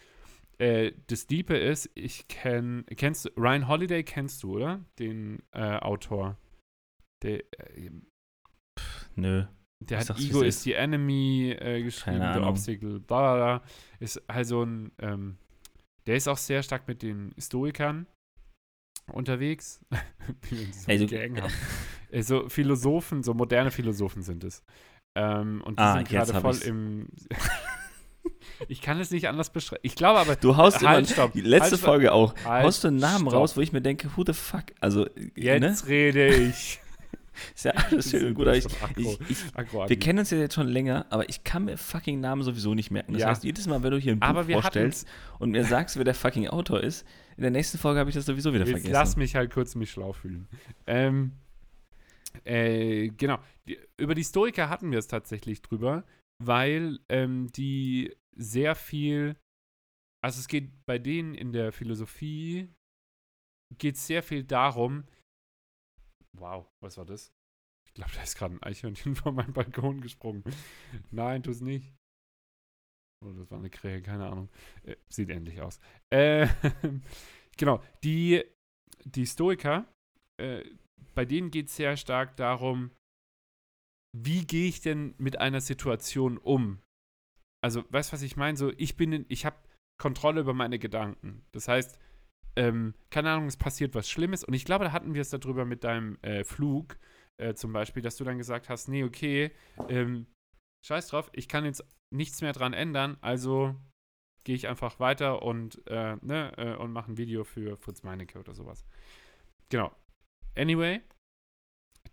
Äh, das Diepe ist, ich kenn, kennst du, Ryan Holiday kennst du, oder? Den äh, Autor. Der, äh, Nö. der Ich hat Ego ist. is the Enemy äh, geschrieben, The. Obstacle, bla bla bla. Ist also ein, ähm, der ist auch sehr stark mit den Historikern unterwegs. Wie wir du- Gang haben. Äh, So Philosophen, so moderne Philosophen sind es. Ähm, und die Ah, sind gerade voll ich's. im. ich kann es nicht anders beschreiben. Ich glaube aber. Du haust immer, Halt, stopp. die letzte Halt. Folge auch, Halt, haust du einen Namen stopp. raus, wo ich mir denke, who the fuck? Also, ne? Jetzt rede ich. Ist ja alles schön und gut, aber ich, ich, ich, wir kennen uns ja jetzt schon länger, aber ich kann mir fucking Namen sowieso nicht merken. Das Ja. heißt, jedes Mal, wenn du hier ein Buch vorstellst und mir sagst, wer der fucking Autor ist, in der nächsten Folge habe ich das sowieso wieder Jetzt vergessen. lass mich halt kurz mich schlau fühlen. Ähm, äh, genau. Über die Stoiker hatten wir es tatsächlich drüber, weil ähm, die sehr viel, also es geht bei denen in der Philosophie, geht es sehr viel darum, wow, was war das? Ich glaube, da ist gerade ein Eichhörnchen von meinem Balkon gesprungen. Nein, tu es nicht. Oh, das war eine Krähe, keine Ahnung. Äh, sieht ähnlich aus. Äh, genau, die, die Stoiker, äh, bei denen geht es sehr stark darum, wie gehe ich denn mit einer Situation um? Also, weißt du, was ich meine? So, ich bin, in, ich habe Kontrolle über meine Gedanken. Das heißt, ähm, keine Ahnung, es passiert was Schlimmes. Und ich glaube, da hatten wir es darüber mit deinem äh, Flug äh, zum Beispiel, dass du dann gesagt hast, nee, okay, ähm, scheiß drauf, ich kann jetzt nichts mehr dran ändern, also gehe ich einfach weiter und, äh, ne, äh, und mache ein Video für Fritz Meinecke oder sowas. Genau. Anyway,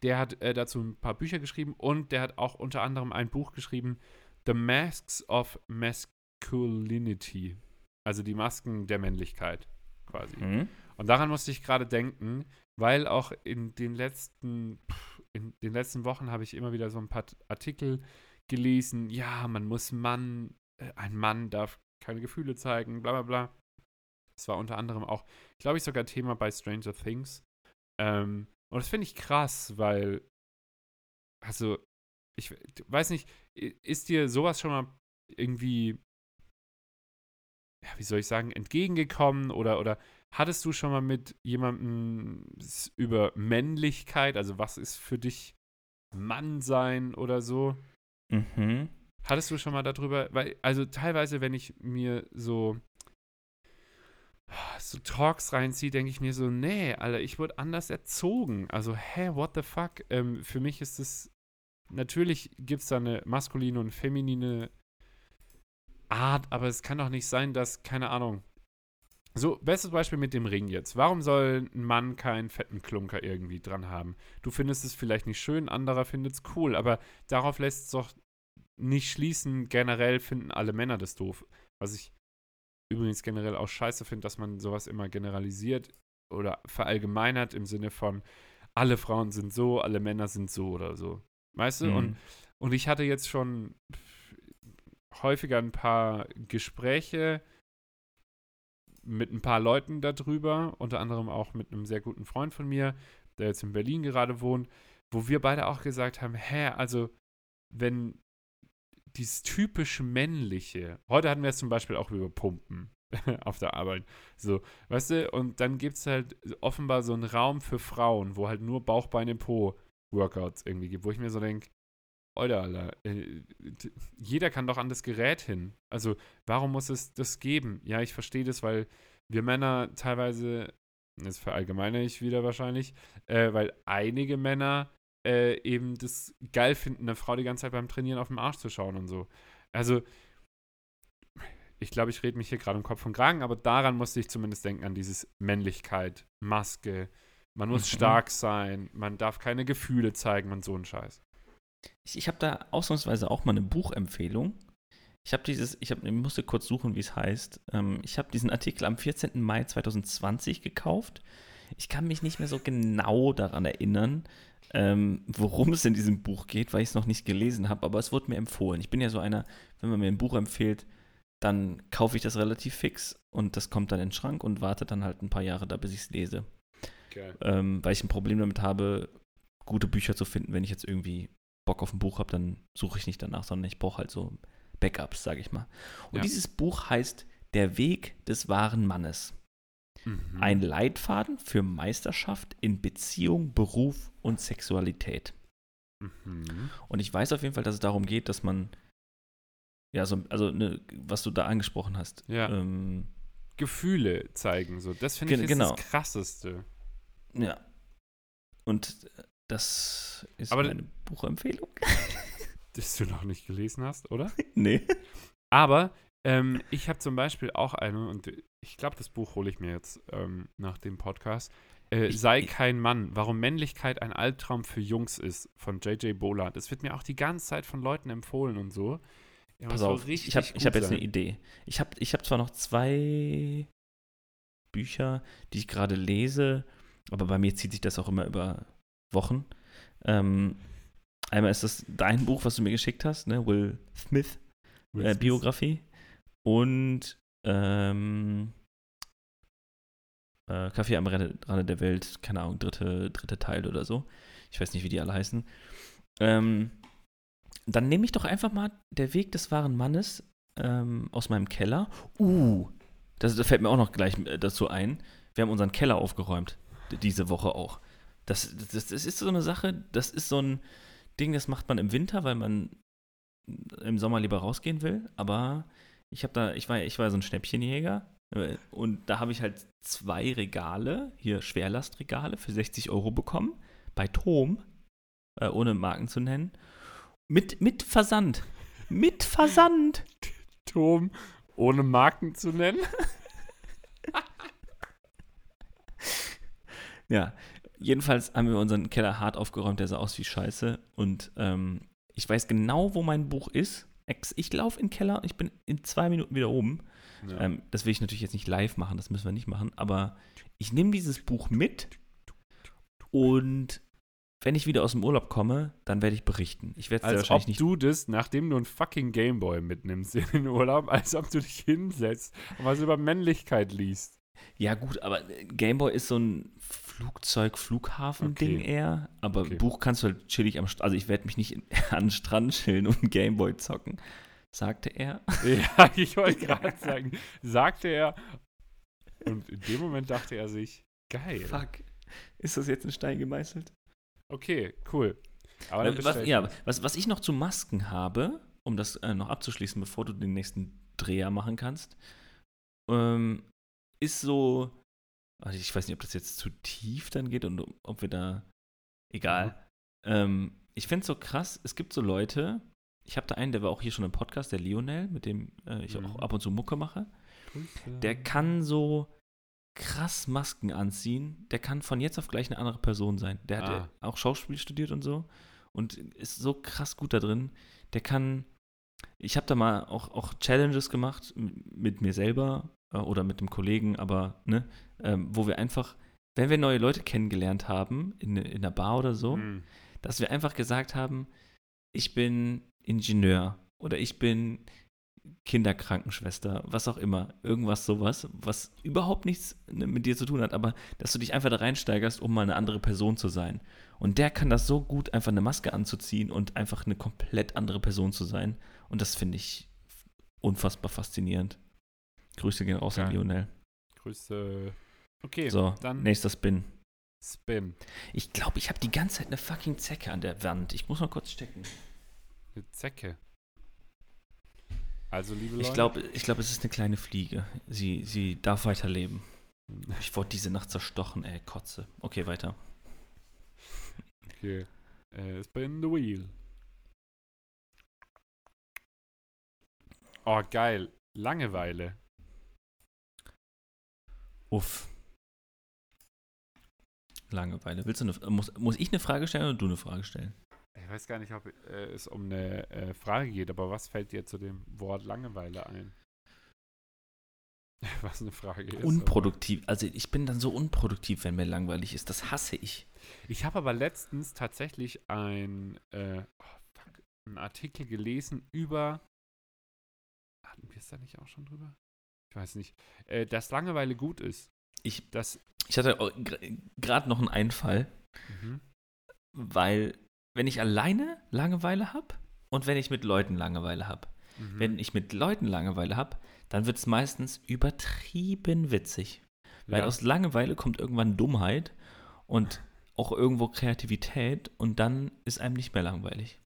der hat äh, dazu ein paar Bücher geschrieben und der hat auch unter anderem ein Buch geschrieben, The Masks of Masculinity. Also die Masken der Männlichkeit quasi. Mhm. Und daran musste ich gerade denken, weil auch in den letzten, in den letzten Wochen habe ich immer wieder so ein paar Artikel gelesen, ja, man muss Mann, äh, ein Mann darf keine Gefühle zeigen, bla bla bla. Das war unter anderem auch, glaube ich, sogar Thema bei Stranger Things. Ähm, und das finde ich krass, weil, also, ich weiß nicht, ist dir sowas schon mal irgendwie, ja, wie soll ich sagen, entgegengekommen oder, oder hattest du schon mal mit jemandem über Männlichkeit, also was ist für dich Mann sein oder so? Mhm. Hattest du schon mal darüber, weil, also teilweise, wenn ich mir so, so Talks reinziehe, denke ich mir so, nee, Alter, ich wurde anders erzogen. Also, hä, what the fuck? Ähm, für mich ist es, natürlich gibt es da eine maskuline und feminine Art, aber es kann doch nicht sein, dass, keine Ahnung. So, bestes Beispiel mit dem Ring jetzt. Warum soll ein Mann keinen fetten Klunker irgendwie dran haben? Du findest es vielleicht nicht schön, anderer findet es cool, aber darauf lässt es doch nicht schließen, generell finden alle Männer das doof. Was ich übrigens generell auch scheiße finde, dass man sowas immer generalisiert oder verallgemeinert im Sinne von, alle Frauen sind so, alle Männer sind so oder so. Weißt du? Mhm. Und, und ich hatte jetzt schon häufiger ein paar Gespräche mit ein paar Leuten darüber, unter anderem auch mit einem sehr guten Freund von mir, der jetzt in Berlin gerade wohnt, wo wir beide auch gesagt haben, hä, also wenn dieses typisch männliche, heute hatten wir es zum Beispiel auch über Pumpen, auf der Arbeit. So, weißt du, und dann gibt es halt offenbar so einen Raum für Frauen, wo halt nur Bauch, Beine, Po Workouts irgendwie gibt, wo ich mir so denke, Alter, Alter, äh, jeder kann doch an das Gerät hin. Also, warum muss es das geben? Ja, ich verstehe das, weil wir Männer teilweise, das verallgemeine ich wieder wahrscheinlich, äh, weil einige Männer äh, eben das geil finden, eine Frau die ganze Zeit beim Trainieren auf den Arsch zu schauen und so. Also, ich glaube, ich rede mich hier gerade im Kopf und Kragen, aber daran musste ich zumindest denken, an dieses Männlichkeit, Maske, man muss mhm. stark sein, man darf keine Gefühle zeigen und so ein Scheiß. Ich, ich habe da ausnahmsweise auch mal eine Buchempfehlung. Ich habe dieses, ich, hab, ich musste kurz suchen, wie es heißt. Ähm, ich habe diesen Artikel am 14. Mai 2020 gekauft. Ich kann mich nicht mehr so genau daran erinnern, ähm, worum es in diesem Buch geht, weil ich es noch nicht gelesen habe, aber es wurde mir empfohlen. Ich bin ja so einer, wenn man mir ein Buch empfiehlt, dann kaufe ich das relativ fix und das kommt dann in den Schrank und warte dann halt ein paar Jahre da, bis ich es lese. Ähm, weil ich ein Problem damit habe, gute Bücher zu finden, wenn ich jetzt irgendwie Bock auf ein Buch habe, dann suche ich nicht danach, sondern ich brauche halt so Backups, sage ich mal. Und ja. dieses Buch heißt Der Weg des wahren Mannes. Mhm. Ein Leitfaden für Meisterschaft in Beziehung, Beruf und Sexualität. Mhm. Und ich weiß auf jeden Fall, dass es darum geht, dass man, ja, so, also ne, was du da angesprochen hast. Ja. Ähm, Gefühle zeigen, so. Das finde ich genau. das Krasseste. Ja. Und das ist Aber meine Buchempfehlung. Das du noch nicht gelesen hast, oder? nee. Aber ähm, ich habe zum Beispiel auch eine, und ich glaube, das Buch hole ich mir jetzt ähm, nach dem Podcast. Äh, ich, Sei kein Mann, warum Männlichkeit ein Albtraum für Jungs ist, von J.J. Bola. Das wird mir auch die ganze Zeit von Leuten empfohlen und so. Ja, Pass auf, ich habe hab jetzt eine Idee. Ich habe ich hab zwar noch zwei Bücher, die ich gerade lese, aber bei mir zieht sich das auch immer über Wochen. Ähm, einmal ist das dein Buch, was du mir geschickt hast, ne? Will Smith, Will äh, Biografie. Und ähm, äh, Kaffee am Rande der Welt, keine Ahnung, dritte, dritte Teil oder so. Ich weiß nicht, wie die alle heißen. Ähm, dann nehme ich doch einfach mal Der Weg des wahren Mannes ähm, aus meinem Keller. Uh, das, das, fällt mir auch noch gleich äh, dazu ein. Wir haben unseren Keller aufgeräumt. Diese Woche auch. Das, das, das ist so eine Sache, das ist so ein Ding, das macht man im Winter, weil man im Sommer lieber rausgehen will. Aber ich habe da, ich war, ich war so ein Schnäppchenjäger äh, und da habe ich halt zwei Regale, hier Schwerlastregale für 60 Euro bekommen, bei Tom, äh, ohne Marken zu nennen, mit, mit Versand. Mit Versand. Tom, ohne Marken zu nennen? ja, jedenfalls haben wir unseren Keller hart aufgeräumt, der sah aus wie Scheiße und ähm, ich weiß genau, wo mein Buch ist ich laufe in den Keller, ich bin in zwei Minuten wieder oben. Ja. Ähm, das will ich natürlich jetzt nicht live machen, das müssen wir nicht machen, aber ich nehme dieses Buch mit und wenn ich wieder aus dem Urlaub komme, dann werde ich berichten. Ich werde es wahrscheinlich ob nicht. du das, nachdem du einen fucking Gameboy mitnimmst in den Urlaub, als ob du dich hinsetzt und was über Männlichkeit liest. Ja, gut, aber Gameboy ist so ein Flugzeug, Flughafen-Ding okay. eher. Aber okay. Buch kannst du halt chillig am Strand. Also ich werde mich nicht in, an den Strand chillen und Gameboy zocken, sagte er. Ja, ich wollte gerade sagen, sagte er. Und in dem Moment dachte er sich, geil. Fuck. Ist das jetzt ein Stein gemeißelt? Okay, cool. Aber äh, was, ja, was, was ich noch zu Masken habe, um das äh, noch abzuschließen, bevor du den nächsten Dreher machen kannst, ähm, ist so also ich weiß nicht, ob das jetzt zu tief dann geht und ob wir da. Egal. Mhm. Ähm, ich finde es so krass, es gibt so Leute, ich habe da einen, der war auch hier schon im Podcast, der Lionel, mit dem äh, ich mhm. auch ab und zu Mucke mache. Der kann so krass Masken anziehen. Der kann von jetzt auf gleich eine andere Person sein. Der hat ah. auch Schauspiel studiert und so und ist so krass gut da drin. Der kann. Ich habe da mal auch, auch Challenges gemacht mit mir selber oder mit dem Kollegen, aber ne, ähm, wo wir einfach, wenn wir neue Leute kennengelernt haben, in, in einer Bar oder so, mhm. dass wir einfach gesagt haben, ich bin Ingenieur oder ich bin Kinderkrankenschwester, was auch immer, irgendwas sowas, was überhaupt nichts ne, mit dir zu tun hat, aber dass du dich einfach da reinsteigerst, um mal eine andere Person zu sein. Und der kann das so gut, einfach eine Maske anzuziehen und einfach eine komplett andere Person zu sein. Und das finde ich unfassbar faszinierend. Grüße gehen raus an Geil. Lionel. Grüße. Okay, So, dann nächster Spin. Spin. Ich glaube, ich habe die ganze Zeit eine fucking Zecke an der Wand. Ich muss mal kurz stecken. Eine Zecke. Also, liebe Leute. Ich glaube, ich glaub, es ist eine kleine Fliege. Sie, sie darf weiterleben. Ich wurde diese Nacht zerstochen, ey, Kotze. Okay, weiter. Okay. Äh, spin the wheel. Oh, geil. Langeweile. Uff. Langeweile. Willst du eine, muss, muss ich eine Frage stellen oder du eine Frage stellen? Ich weiß gar nicht, ob äh, es um eine äh, Frage geht, aber was fällt dir zu dem Wort Langeweile ein? was eine Frage ist. Unproduktiv. Also ich bin dann so unproduktiv, wenn mir langweilig ist. Das hasse ich. Aber. Ich habe aber letztens tatsächlich ein, äh, oh, fuck, einen Artikel gelesen über. Hatten wir es da nicht auch schon drüber? Ich weiß nicht. Äh, dass Langeweile gut ist. Ich, Das. ich hatte gerade noch einen Einfall, Mhm. weil wenn ich alleine Langeweile habe und wenn ich mit Leuten Langeweile habe. Mhm. Wenn ich mit Leuten Langeweile habe, dann wird es meistens übertrieben witzig. Weil ja. aus Langeweile kommt irgendwann Dummheit und auch irgendwo Kreativität und dann ist einem nicht mehr langweilig.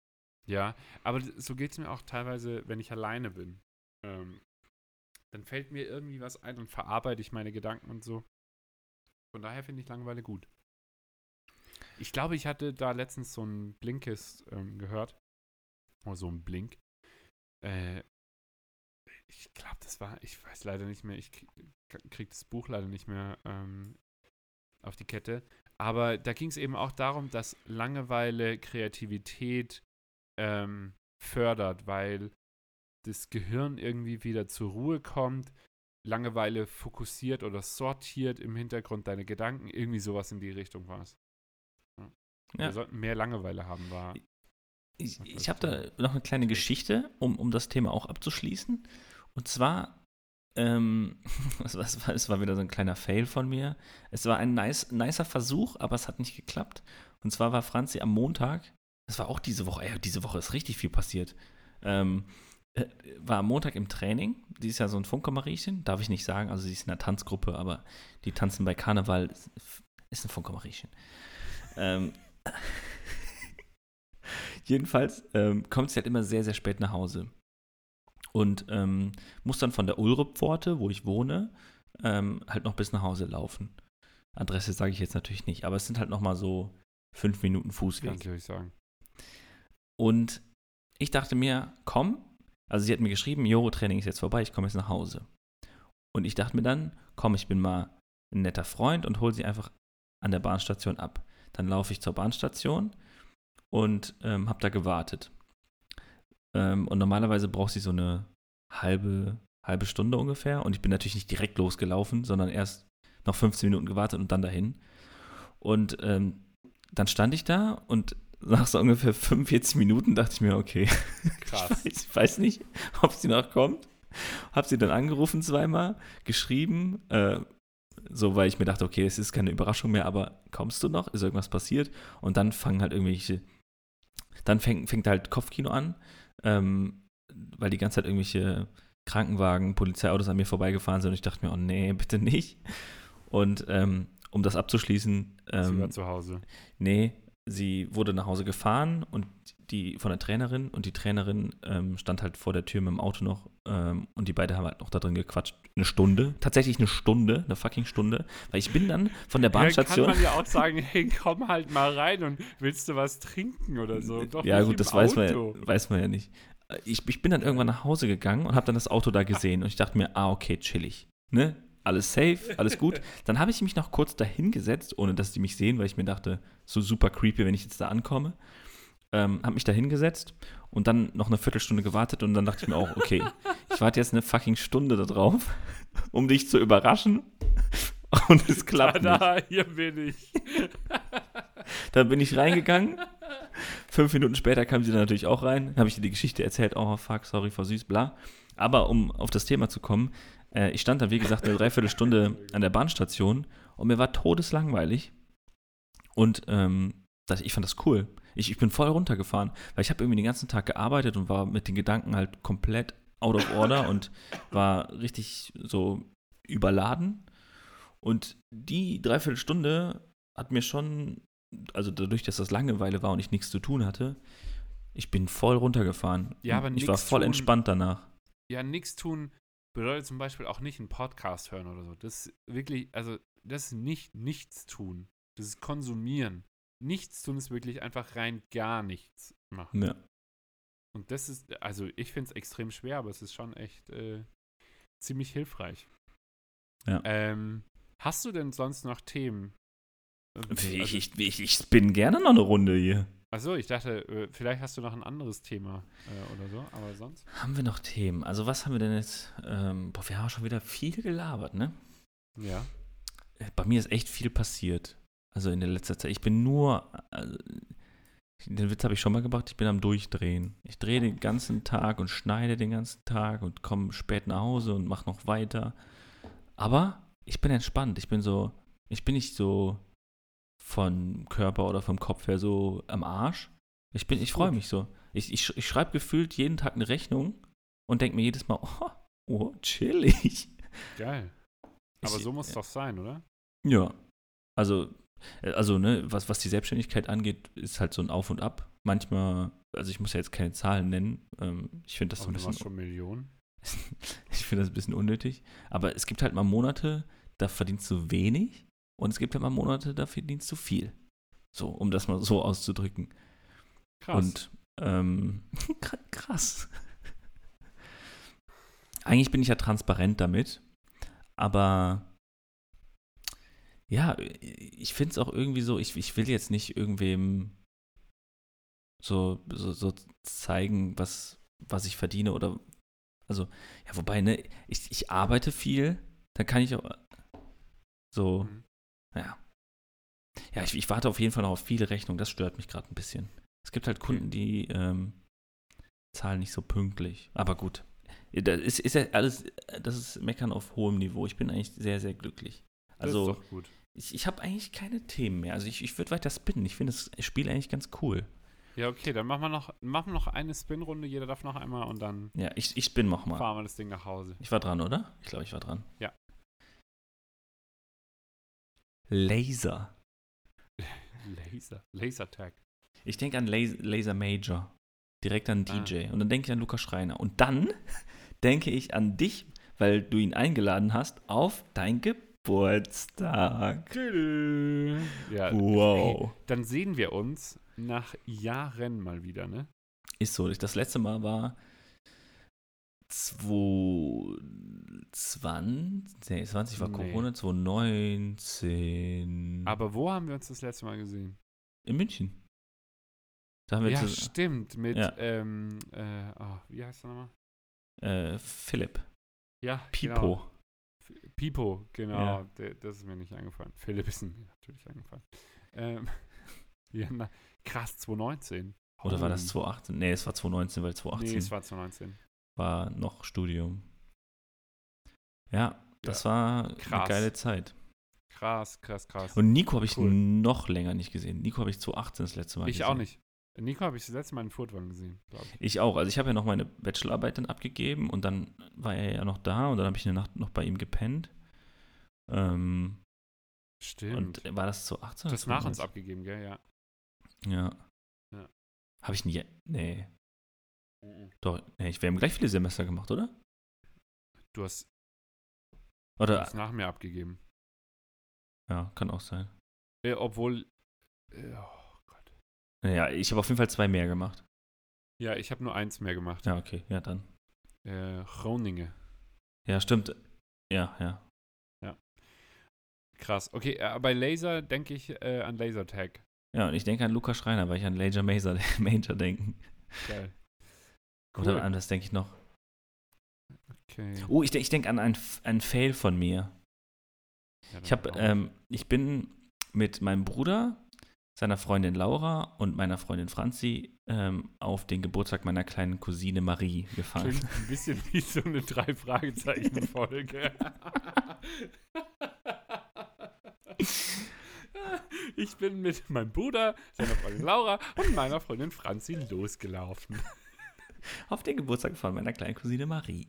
Ja, aber so geht es mir auch teilweise, wenn ich alleine bin. Ähm, dann fällt mir irgendwie was ein und verarbeite ich meine Gedanken und so. Von daher finde ich Langeweile gut. Ich glaube, ich hatte da letztens so ein Blinkist ähm, gehört. Oder so ein Blink. Äh, ich glaube, das war, ich weiß leider nicht mehr, ich krieg, krieg das Buch leider nicht mehr ähm, auf die Kette. Aber da ging es eben auch darum, dass Langeweile Kreativität ähm, fördert, weil das Gehirn irgendwie wieder zur Ruhe kommt, Langeweile fokussiert oder sortiert im Hintergrund deine Gedanken, irgendwie sowas in die Richtung war es. Ja. Ja. Wir sollten mehr Langeweile haben, war. Ich, ich habe da noch eine kleine Geschichte, um, um das Thema auch abzuschließen. Und zwar, ähm, es, war, es war- wieder so ein kleiner Fail von mir. Es war ein nice, nicer Versuch, aber es hat nicht geklappt. Und zwar war Franzi am Montag, das war auch diese Woche, ey, diese Woche ist richtig viel passiert. Ähm, äh, war am Montag im Training. Die ist ja so ein Funkermariechen, darf ich nicht sagen. Also sie ist in einer Tanzgruppe, aber die tanzen bei Karneval. Ist, ein Funkermariechen. Ähm, jedenfalls ähm, kommt sie halt immer sehr, sehr spät nach Hause. Und ähm, muss dann von der Ulrup-Pforte, wo ich wohne, ähm, halt noch bis nach Hause laufen. Adresse sage ich jetzt natürlich nicht, aber es sind halt noch mal so fünf Minuten Fußweg. Kannst du euch sagen. Und ich dachte mir, komm, also sie hat mir geschrieben, Jo, Training ist jetzt vorbei, ich komme jetzt nach Hause. Und ich dachte mir dann, komm, ich bin mal ein netter Freund und hol sie einfach an der Bahnstation ab. Dann laufe ich zur Bahnstation und ähm, habe da gewartet. Ähm, und normalerweise braucht sie so eine halbe, halbe Stunde ungefähr. Und ich bin natürlich nicht direkt losgelaufen, sondern erst noch 15 Minuten gewartet und dann dahin. Und ähm, dann stand ich da und nach so ungefähr 45 Minuten dachte ich mir, okay, Krass. ich weiß, weiß nicht, ob sie noch kommt. Hab sie dann angerufen zweimal, geschrieben, äh, so weil ich mir dachte, okay, es ist keine Überraschung mehr, aber kommst du noch? Ist irgendwas passiert? Und dann fangen halt irgendwelche, dann fängt, fängt halt Kopfkino an, ähm, weil die ganze Zeit irgendwelche Krankenwagen, Polizeiautos an mir vorbeigefahren sind und ich dachte mir, oh nee, bitte nicht. Und ähm, um das abzuschließen, Sie ähm, war zu Hause. Nee, sie wurde nach Hause gefahren und die von der Trainerin und die Trainerin ähm, stand halt vor der Tür mit dem Auto noch ähm, und die beiden haben halt noch da drin gequatscht. Eine Stunde, tatsächlich eine Stunde, eine fucking Stunde, weil ich bin dann von der Ja, Bahnstation. kann man ja auch sagen, hey, komm halt mal rein und willst du was trinken oder so? Doch ja gut, das weiß man, Auto. ja, weiß man ja nicht. Ich, ich bin dann irgendwann nach Hause gegangen und habe dann das Auto da gesehen und ich dachte mir, ah okay, chillig, ne? Alles safe, alles gut. Dann habe ich mich noch kurz dahin gesetzt, ohne dass die mich sehen, weil ich mir dachte, so super creepy, wenn ich jetzt da ankomme. Ähm, habe mich da hingesetzt und dann noch eine Viertelstunde gewartet und dann dachte ich mir auch, okay, ich warte jetzt eine fucking Stunde da drauf, um dich zu überraschen. Und es klappt nicht. Tada, hier bin ich. Dann bin ich reingegangen. Fünf Minuten später kam sie dann natürlich auch rein. Habe ich ihr die Geschichte erzählt. Oh, fuck, sorry, vor süß, bla. Aber um auf das Thema zu kommen, äh, ich stand dann, wie gesagt, eine Dreiviertelstunde an der Bahnstation und mir war todeslangweilig. Und ähm, das, ich fand das cool. Ich, ich bin voll runtergefahren, weil ich habe irgendwie den ganzen Tag gearbeitet und war mit den Gedanken halt komplett out of order und war richtig so überladen. Und die Dreiviertelstunde hat mir schon, also dadurch, dass das Langeweile war und ich nichts zu tun hatte, ich bin voll runtergefahren. Ja, aber ich war voll tun- entspannt danach. Ja, nichts tun bedeutet zum Beispiel auch nicht einen Podcast hören oder so. Das ist wirklich, also das ist nicht nichts tun. Das ist konsumieren. Nichts tun ist wirklich einfach rein gar nichts machen. Ja. Und das ist, also ich finde es extrem schwer, aber es ist schon echt äh, ziemlich hilfreich. Ja. Ähm, hast du denn sonst noch Themen? Ich, also- ich, ich, ich spinne gerne noch eine Runde hier. Achso, ich dachte, äh, vielleicht hast du noch ein anderes Thema äh, oder so, aber sonst? Haben wir noch Themen? Also was haben wir denn jetzt? Ähm, boah, wir haben schon wieder viel gelabert, ne? Ja. Äh, Bei mir ist echt viel passiert. Also in der letzten Zeit. Ich bin nur, also, den Witz habe ich schon mal gebracht, ich bin am Durchdrehen. Ich drehe den ganzen Tag und schneide den ganzen Tag und komme spät nach Hause und mache noch weiter. Aber ich bin entspannt. Ich bin so, ich bin nicht so von Körper oder vom Kopf her so am Arsch. Ich bin, ich freue mich so. Ich, ich, ich schreibe gefühlt jeden Tag eine Rechnung und denke mir jedes Mal, oh, oh chillig. Geil. Aber Ich- so muss es doch sein, oder? Ja. Also, äh, also, ne, was, was die Selbstständigkeit angeht, ist halt so ein Auf und Ab. Manchmal, also ich muss ja jetzt keine Zahlen nennen. Ähm, ich finde das so ein du bisschen, schon Millionen. ich finde das ein bisschen unnötig. Aber es gibt halt mal Monate, da verdienst du wenig und es gibt halt mal Monate, da verdienst du viel. So, um das mal so auszudrücken. Krass. Und ähm, kr- krass. Eigentlich bin ich ja transparent damit, aber ja, ich finde es auch irgendwie so, ich, ich will jetzt nicht irgendwem so, so, so zeigen, was, was ich verdiene oder also, ja, wobei, ne, ich, ich arbeite viel, da kann ich auch so, Mhm. Ja. Ja, ich, ich warte auf jeden Fall noch auf viele Rechnungen, das stört mich gerade ein bisschen. Es gibt halt Kunden, die ähm, zahlen nicht so pünktlich. Aber gut. Das ist, ist ja alles, das ist Meckern auf hohem Niveau. Ich bin eigentlich sehr, sehr glücklich. Das Also, ist doch gut. ich, ich habe eigentlich keine Themen mehr. Also, ich, ich würde weiter spinnen. Ich finde das Spiel eigentlich ganz cool. Ja, okay, dann machen wir noch, machen wir noch eine Spin-Runde. Jeder darf noch einmal und dann Ja, ich, ich spinne noch mal. fahren wir das Ding nach Hause. Ich war dran, oder? Ich glaube, ich war dran. Ja. Laser. Laser. Lasertag. Ich denke an Laser, Laser Major. Direkt an Ah. DJ. Und dann denke ich an Lukas Schreiner. Und dann denke ich an dich, weil du ihn eingeladen hast, auf dein Geburtstag. Ja, Wow. Ey, dann sehen wir uns nach Jahren mal wieder, ne? Ist so. Das letzte Mal war 2020, nee, 20 war Nee. Corona, 2019. Aber wo haben wir uns das letzte Mal gesehen? in München. Da haben wir Ja, stimmt. Mit, Ja. ähm, äh, oh, wie heißt der nochmal? äh, Philipp. Ja, Pipo. Genau. Pipo, genau. Ja. Der, das ist mir nicht eingefallen. Philipp ist mir natürlich eingefallen. Ähm, ja, na, krass, 2019. Oder war das Holy- 2018? Nee, es war 2019, weil 2018 Nee, es war 2019. war noch Studium. Ja, das Ja, war eine krass. geile Zeit. Krass, krass, krass. Und Nico habe ich Cool. noch länger nicht gesehen. Nico habe ich 2018 das letzte Mal ich gesehen. auch nicht. Nico habe ich das letzte Mal in Furtwangen gesehen, glaube ich. Ich auch. Also ich habe ja noch meine Bachelorarbeit dann abgegeben und dann war er ja noch da und dann habe ich eine Nacht noch bei ihm gepennt. Ähm, Stimmt. und war das 2018? das oder nach uns 2019? abgegeben, gell? Ja. Ja. Ja. Habe ich nie. Nee. Doch, nee, ich, wir haben gleich viele Semester gemacht, oder? Du hast du Oder? hast nach mir abgegeben. Ja, kann auch sein. Äh, obwohl. Äh, oh Gott. Naja, ich habe auf jeden Fall zwei mehr gemacht. Ja, ich habe nur eins mehr gemacht. Ja, okay, ja dann. Äh, Groningen. Ja, stimmt. Ja, ja. Krass. Okay, äh, bei Laser denke ich äh, an Lasertag. Ja, und ich denke an Lukas Schreiner, weil ich an Laser Major, Major denke. Geil. Oder an was denke ich noch? Okay. Oh, ich, ich denke an ein, ein Fail von mir. Ja, Ich auch. ähm, ich bin mit meinem Bruder, seiner Freundin Laura und meiner Freundin Franzi ähm, auf den Geburtstag meiner kleinen Cousine Marie gefahren. Klingt ein bisschen wie so eine Drei-Fragezeichen-Folge. Ich bin mit meinem Bruder, seiner Freundin Laura und meiner Freundin Franzi losgelaufen. Auf den Geburtstag von meiner kleinen Cousine Marie.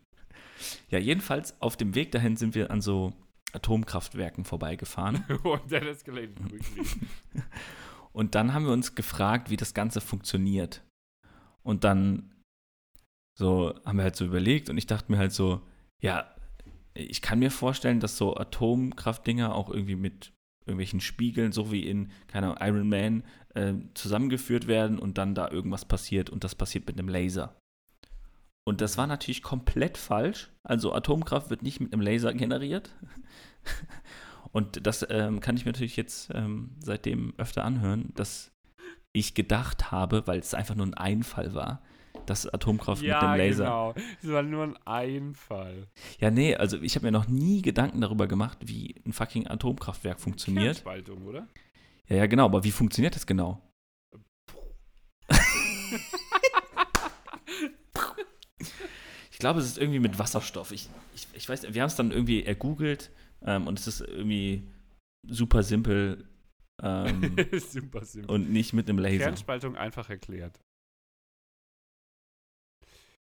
Ja, jedenfalls auf dem Weg dahin sind wir an so Atomkraftwerken vorbeigefahren. Und that escalated quickly. Und dann haben wir uns gefragt, wie das Ganze funktioniert. Und dann so haben wir halt so überlegt und ich dachte mir halt so, ja, ich kann mir vorstellen, dass so Atomkraftdinger auch irgendwie mit irgendwelchen Spiegeln, so wie in, keine Ahnung, Iron Man, äh, zusammengeführt werden und dann da irgendwas passiert und das passiert mit einem Laser. Und das war natürlich komplett falsch. Also Atomkraft wird nicht mit einem Laser generiert. Und das ähm, kann ich mir natürlich jetzt ähm, seitdem öfter anhören, dass ich gedacht habe, weil es einfach nur ein Einfall war, dass Atomkraft mit dem Laser. genau. Es war nur ein Einfall. Ja, nee, also ich habe mir noch nie Gedanken darüber gemacht, wie ein fucking Atomkraftwerk funktioniert. Kernspaltung, oder? Ja, ja, genau, aber wie funktioniert das genau? ich glaube, es ist irgendwie mit Wasserstoff. Ich, ich, ich weiß, wir haben es dann irgendwie ergoogelt ähm, und es ist irgendwie super simpel ähm, Super simpel. und nicht mit einem Laser. Kernspaltung einfach erklärt.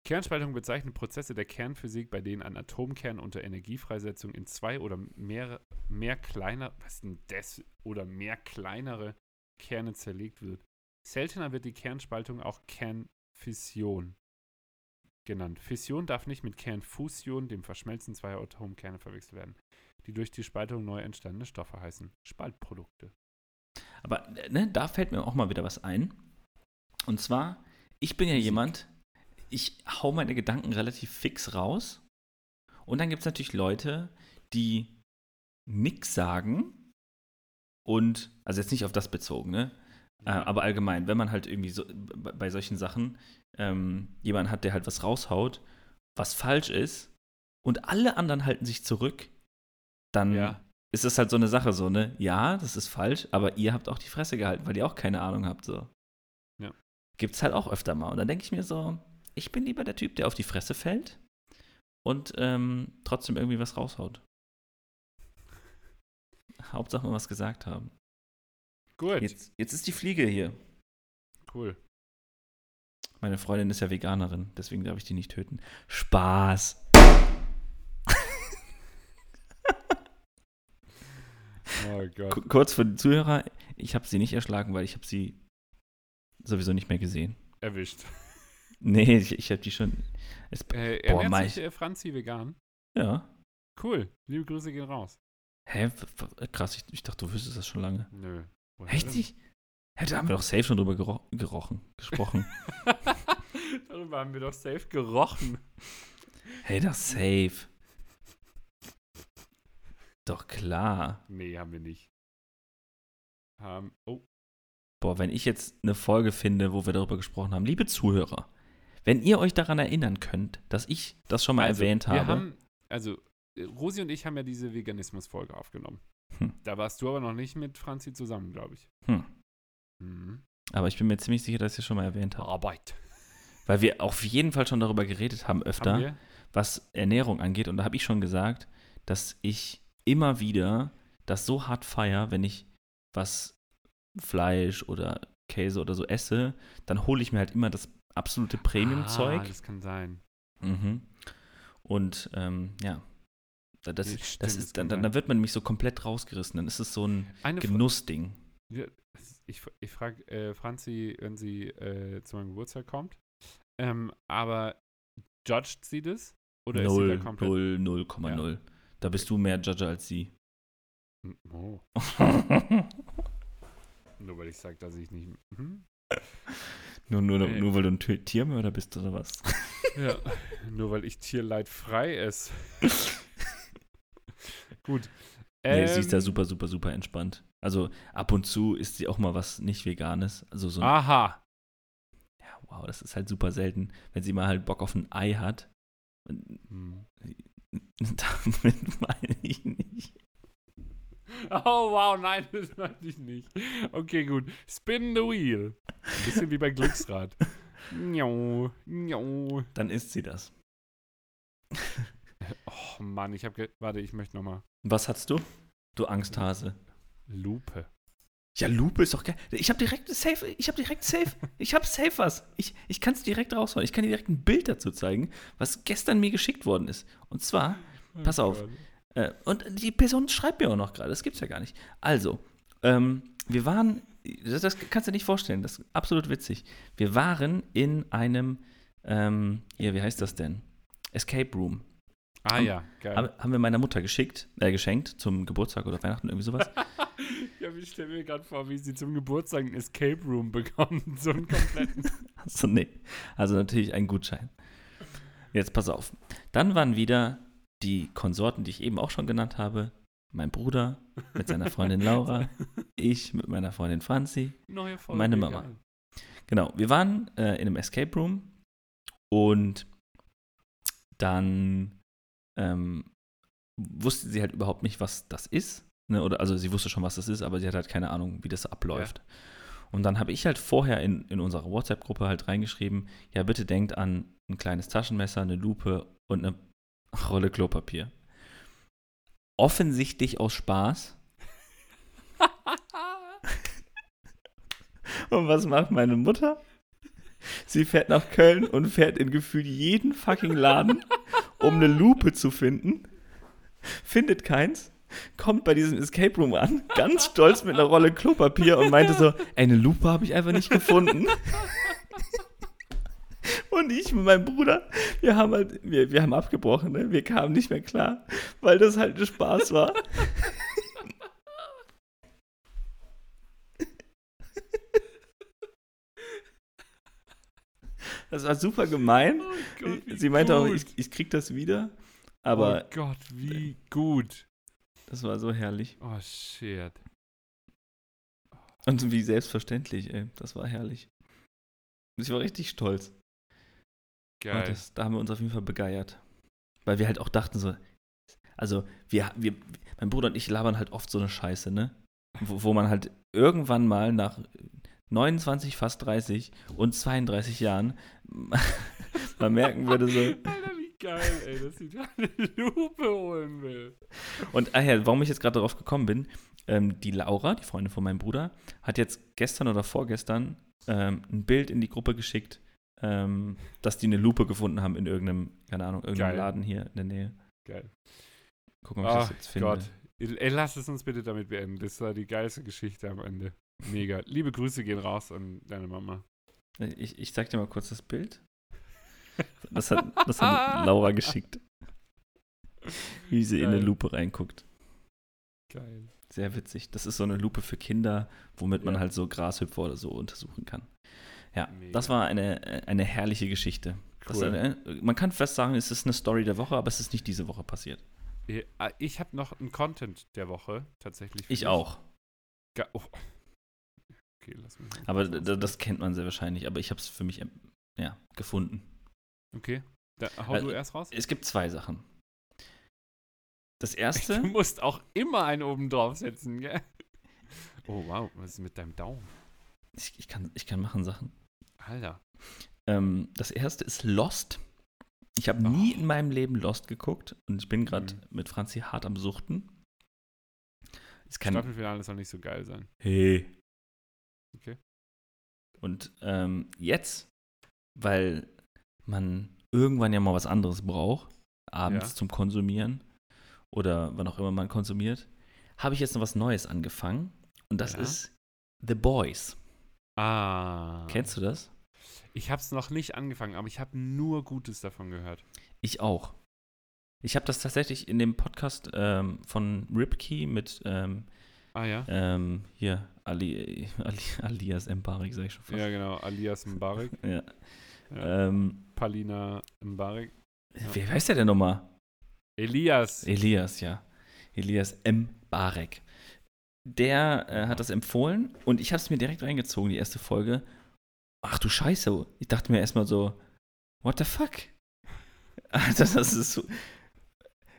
Kernspaltung bezeichnet Prozesse der Kernphysik, bei denen ein Atomkern unter Energiefreisetzung in zwei oder mehr, mehr kleiner, was denn das, oder mehr kleinere Kerne zerlegt wird. Seltener wird die Kernspaltung auch Kernfission genannt. Fission darf nicht mit Kernfusion, dem Verschmelzen zweier Atomkerne, verwechselt werden, die durch die Spaltung neu entstandene Stoffe heißen. Spaltprodukte. Aber ne, da fällt mir auch mal wieder was ein. Und zwar, ich bin ja jemand, ich hau meine Gedanken relativ fix raus. Und dann gibt es natürlich Leute, die nix sagen und, also jetzt nicht auf das bezogen, ne? Äh, aber allgemein, wenn man halt irgendwie so bei bei solchen Sachen ähm, jemanden hat, der halt was raushaut, was falsch ist, und alle anderen halten sich zurück, dann Ja. ist das halt so eine Sache, so, ne? Ja, das ist falsch, aber ihr habt auch die Fresse gehalten, weil ihr auch keine Ahnung habt, so. Ja. Gibt's halt auch öfter mal. Und dann denke ich mir so, ich bin lieber der Typ, der auf die Fresse fällt und ähm, trotzdem irgendwie was raushaut. Hauptsache mal was gesagt haben. Gut, Jetzt, jetzt ist die Fliege hier. cool. Meine Freundin ist ja Veganerin, deswegen darf ich die nicht töten. Spaß. Oh Gott. Ku- Kurz für die Zuhörer, ich habe sie nicht erschlagen, weil ich habe sie sowieso nicht mehr gesehen. Erwischt. Nee, ich, ich habe die schon. Es, Äh, Boah, ernährt Mai. sich äh, Franzi vegan? ja. Cool. Liebe Grüße gehen raus. Hä? Krass, ich, ich dachte, du wüsstest das schon lange. Nö. Woher Echt nicht? Da haben wir doch safe schon drüber gero gerochen, gesprochen. Darüber haben wir doch safe gerochen. hey, das safe. Doch klar. Nee, haben wir nicht. Haben. Oh, Boah, wenn ich jetzt eine Folge finde, wo wir darüber gesprochen haben, liebe Zuhörer, wenn ihr euch daran erinnern könnt, dass ich das schon mal also, erwähnt habe. Wir haben, also, äh, Rosi und ich haben ja diese Veganismus-Folge aufgenommen. Hm. Da warst du aber noch nicht mit Franzi zusammen, glaube ich. Hm. Mhm. Aber ich bin mir ziemlich sicher, dass ich es schon mal erwähnt habe. Arbeit. Weil wir auf jeden Fall schon darüber geredet haben öfter, Haben was Ernährung angeht. Und da habe ich schon gesagt, dass ich immer wieder das so hart feier, wenn ich was Fleisch oder Käse oder so esse, dann hole ich mir halt immer das absolute Premium-Zeug. Ah, das kann sein. Mhm. Und ähm, ja, das, Ja, das stimmt, das ist, dann, dann, wird man nämlich so komplett rausgerissen. Dann ist es so ein Genussding. Ja, ich, ich frage äh, Franzi, wenn sie äh, zu meinem Geburtstag kommt. Ähm, aber judgt sie das? Oder ist sie da Null, komplett? null, 0,0. Da bist du mehr Judger als sie. Oh, nur weil ich sage, dass ich nicht. Mhm. nur, nur, Nee. nur weil du ein Tiermörder bist oder was? Ja, nur weil ich Tierleid frei esse. Gut. Nee, sie ist da Ähm, super, super, super entspannt. Also ab und zu isst sie auch mal was nicht Veganes. Also so Aha. ja, wow, das ist halt super selten, wenn sie mal halt Bock auf ein Ei hat. Hm. damit meine ich nicht. Oh, wow, nein, das meinte ich nicht. Okay, gut. Spin the wheel. Ein bisschen wie bei Glücksrad. Dann isst sie das. Oh Mann, ich habe. Warte, ich möchte nochmal. Was hast du? Du Angsthase. Lupe. Ja, Lupe ist doch geil. Ich habe direkt safe, ich habe direkt safe, ich habe safe was. Ich, ich kann es direkt rausholen. Ich kann dir direkt ein Bild dazu zeigen, was gestern mir geschickt worden ist. Und zwar, pass auf, äh, und die Person schreibt mir auch noch gerade, das gibt's ja gar nicht. Also, ähm, wir waren, das, das kannst du dir nicht vorstellen, das ist absolut witzig. Wir waren in einem, ähm, hier, wie heißt das denn? Escape Room. Ah Haben- ja, geil. Haben, haben wir meiner Mutter geschickt, äh, geschenkt zum Geburtstag oder Weihnachten, irgendwie sowas. ja, ich stelle mir gerade vor, wie sie zum Geburtstag einen Escape Room bekommen. So einen kompletten. Also, nee. Also natürlich ein Gutschein. Jetzt pass auf. Dann waren wieder die Konsorten, die ich eben auch schon genannt habe. Mein Bruder mit seiner Freundin Laura, ich mit meiner Freundin Franzi. Neue Folge. Meine Mama. geil. Genau, wir waren äh, in einem Escape Room und dann ähm, wusste sie halt überhaupt nicht, was das ist. Ne? Oder, also sie wusste schon, was das ist, aber sie hat halt keine Ahnung, wie das abläuft. Und dann habe ich halt vorher in, in unserer WhatsApp-Gruppe halt reingeschrieben, ja, bitte denkt an ein kleines Taschenmesser, eine Lupe und eine Rolle Klopapier. Offensichtlich aus Spaß. Und was macht meine Mutter? Sie fährt nach Köln und fährt in gefühlt jeden fucking Laden, um eine Lupe zu finden. Findet keins. Kommt bei diesem Escape Room an, ganz stolz mit einer Rolle Klopapier und meinte so: eine Lupe habe ich einfach nicht gefunden. Und ich mit meinem Bruder, wir haben halt, wir, wir haben abgebrochen, ne? wir kamen nicht mehr klar, weil das halt ein Spaß war. Das war super gemein. Oh Gott, Sie meinte auch, gut. ich, ich krieg das wieder. Aber oh Gott, wie gut. das war so herrlich. Oh shit. Und wie selbstverständlich, ey. Das war herrlich. Ich war richtig stolz. Geil. das, da haben wir uns auf jeden Fall begeiert. Weil wir halt auch dachten so, also wir, wir, mein Bruder und ich labern halt oft so eine Scheiße, ne? Wo, wo man halt irgendwann mal nach 29, fast 30 und 32 Jahren mal merken würde so, Alter, wie geil, ey, dass sie da eine Lupe holen will. Und ah ja, warum ich jetzt gerade darauf gekommen bin, ähm, die Laura, die Freundin von meinem Bruder, hat jetzt gestern oder vorgestern ähm, ein Bild in die Gruppe geschickt, ähm, dass die eine Lupe gefunden haben in irgendeinem, keine Ahnung, irgendeinem Geil. Laden hier in der Nähe. Geil. Gucken, ob ich das Ach jetzt finde. Gott. Ey, lass es uns bitte damit beenden. Das war die geilste Geschichte am Ende. Mega. Liebe Grüße gehen raus an deine Mama. Ich, ich zeig dir mal kurz das Bild. Das hat, das hat Laura geschickt. Wie sie in eine Geil. Lupe reinguckt. Geil. Sehr witzig. Das ist so eine Lupe für Kinder, womit man Ja. halt so Grashüpfer oder so untersuchen kann. Ja, Mega. das war eine, eine herrliche Geschichte. Cool. eine, man kann fast sagen, es ist eine Story der Woche, aber es ist nicht diese Woche passiert. Ah, Ich habe noch einen Content der Woche tatsächlich. Ich dich. auch. Ge oh. Okay, lass mich Aber das kennt man sehr wahrscheinlich. Aber ich habe es für mich ja, gefunden. Okay. Da, hau Also, du erst raus. Es gibt zwei Sachen. Das Du erste, musst auch immer einen oben draufsetzen, gell? Oh, wow. Was ist mit deinem Daumen? ich, ich, kann, ich kann machen Sachen. Alter. Ähm, das erste ist Lost. Ich habe nie Oh. in meinem Leben Lost geguckt und ich bin gerade Mhm. mit Franzi hart am Suchten. Kann, Staffelfinale soll nicht so geil sein. Hey. Okay. Und ähm, jetzt, weil man irgendwann ja mal was anderes braucht, abends Ja. zum Konsumieren oder wann auch immer man konsumiert, habe ich jetzt noch was Neues angefangen. Und das Ja. ist The Boys. Ah. Kennst du das? Ich habe es noch nicht angefangen, aber ich habe nur Gutes davon gehört. Ich auch. Ich habe das tatsächlich in dem Podcast ähm, von Ripkey mit ähm, Ah ja? ähm, hier Ali, Ali, Alias Mbarek, sag ich schon fast. Ja, genau. Alias Mbarek. Ja. Ja. Ähm, Palina Mbarek. Wer heißt der denn nochmal? Elias. Elias, ja. Elias M. Barek. Der äh, hat das empfohlen und ich habe es mir direkt reingezogen, die erste Folge. Ach du Scheiße. Ich dachte mir erstmal so, what the fuck? Alter, das ist so.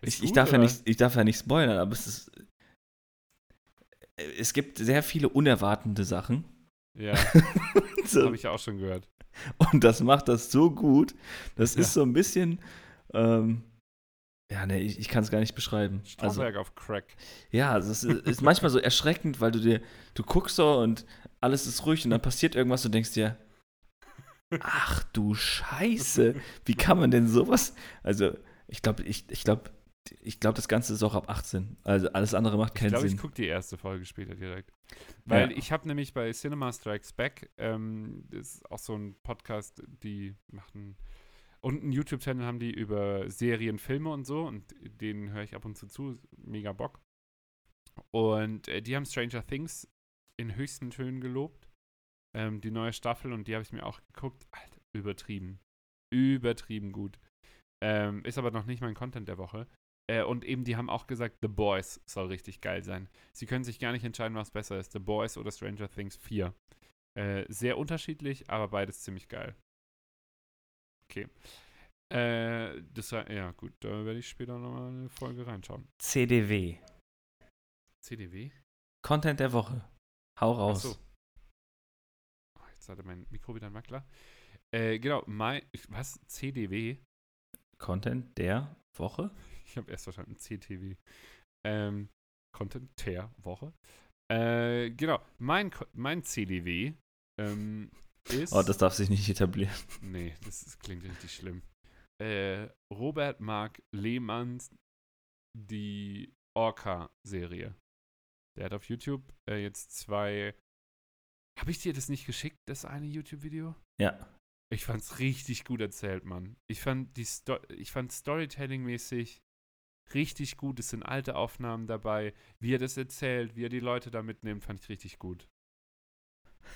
Ich, ich, darf ja nicht, ich darf ja nicht spoilern, aber es ist. Es gibt sehr viele unerwartende Sachen. Ja, So, habe ich ja auch schon gehört. und das macht das so gut. Das Ja. ist so ein bisschen. Ähm, Ja, nee, ich, ich kann es gar nicht beschreiben. Also, Stromberg auf Crack. ja, also es ist, ist manchmal so erschreckend, weil du dir, du guckst so und alles ist ruhig und dann passiert irgendwas und denkst dir, ach du Scheiße, wie kann man denn sowas? Also, ich glaube, ich, ich glaube, ich glaube, das Ganze ist auch ab 18. Also alles andere macht Ich keinen glaube, ich Sinn. gucke die erste Folge später direkt. Weil Ja. ich habe nämlich bei Cinema Strikes Back, ähm, das ist auch so ein Podcast, die machen und einen YouTube-Channel haben die über Serien, Filme und so und den höre ich ab und zu zu, mega Bock. Und äh, die haben Stranger Things in höchsten Tönen gelobt, ähm, die neue Staffel und die habe ich mir auch geguckt. Alter, übertrieben. Übertrieben gut. Ähm, ist aber noch nicht mein Content der Woche. Äh, und eben, die haben auch gesagt, The Boys soll richtig geil sein. Sie können sich gar nicht entscheiden, was besser ist, The Boys oder Stranger Things 4. Äh, sehr unterschiedlich, aber beides ziemlich geil. Okay. Äh, das ja gut, da werde ich später nochmal eine Folge reinschauen. CDW. CDW? Content der Woche. Hau raus. Achso. Oh, jetzt hatte mein Mikro wieder einen Wackler. Äh, genau, mein, was? CDW? Content der Woche? Ich habe erst verstanden, CTW. Ähm, Content der Woche. Äh, genau, mein, mein CDW ähm, ist. Oh, das darf sich nicht etablieren. Nee, das, ist, klingt richtig schlimm. Äh, Robert Mark Lehmanns die Orca-Serie. Der hat auf YouTube äh, jetzt zwei. Habe ich dir das nicht geschickt, das eine YouTube-Video? Ja. Ich fand's richtig gut erzählt, Mann. Ich fand die Sto ich fand Storytelling-mäßig richtig gut. Es sind alte Aufnahmen dabei. Wie er das erzählt, wie er die Leute da mitnimmt, fand ich richtig gut.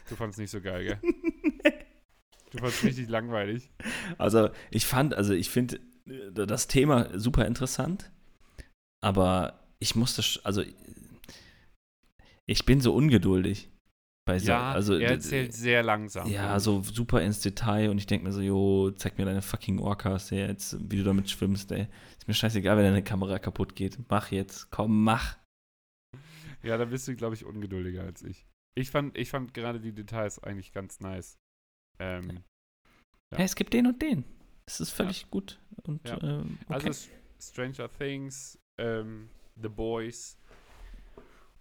Du fand's nicht so geil, gell? Du fand's richtig langweilig. Also ich fand, also ich finde äh, das Thema super interessant, aber ich musste, also ich bin so ungeduldig bei so, Ja, also er erzählt sehr langsam. ja, so super ins Detail und ich denke mir so, jo, zeig mir deine fucking Orcas jetzt, wie du damit schwimmst, ey. Ist mir scheißegal, wenn deine Kamera kaputt geht. Mach jetzt, komm, mach. Ja, da bist du, glaube ich, ungeduldiger als ich. Ich fand, ich fand gerade die Details eigentlich ganz nice. Ähm, Ja. Hey, es gibt den und den. Es ist völlig gut und Ja. ähm, okay. Also Stranger Things, ähm, The Boys,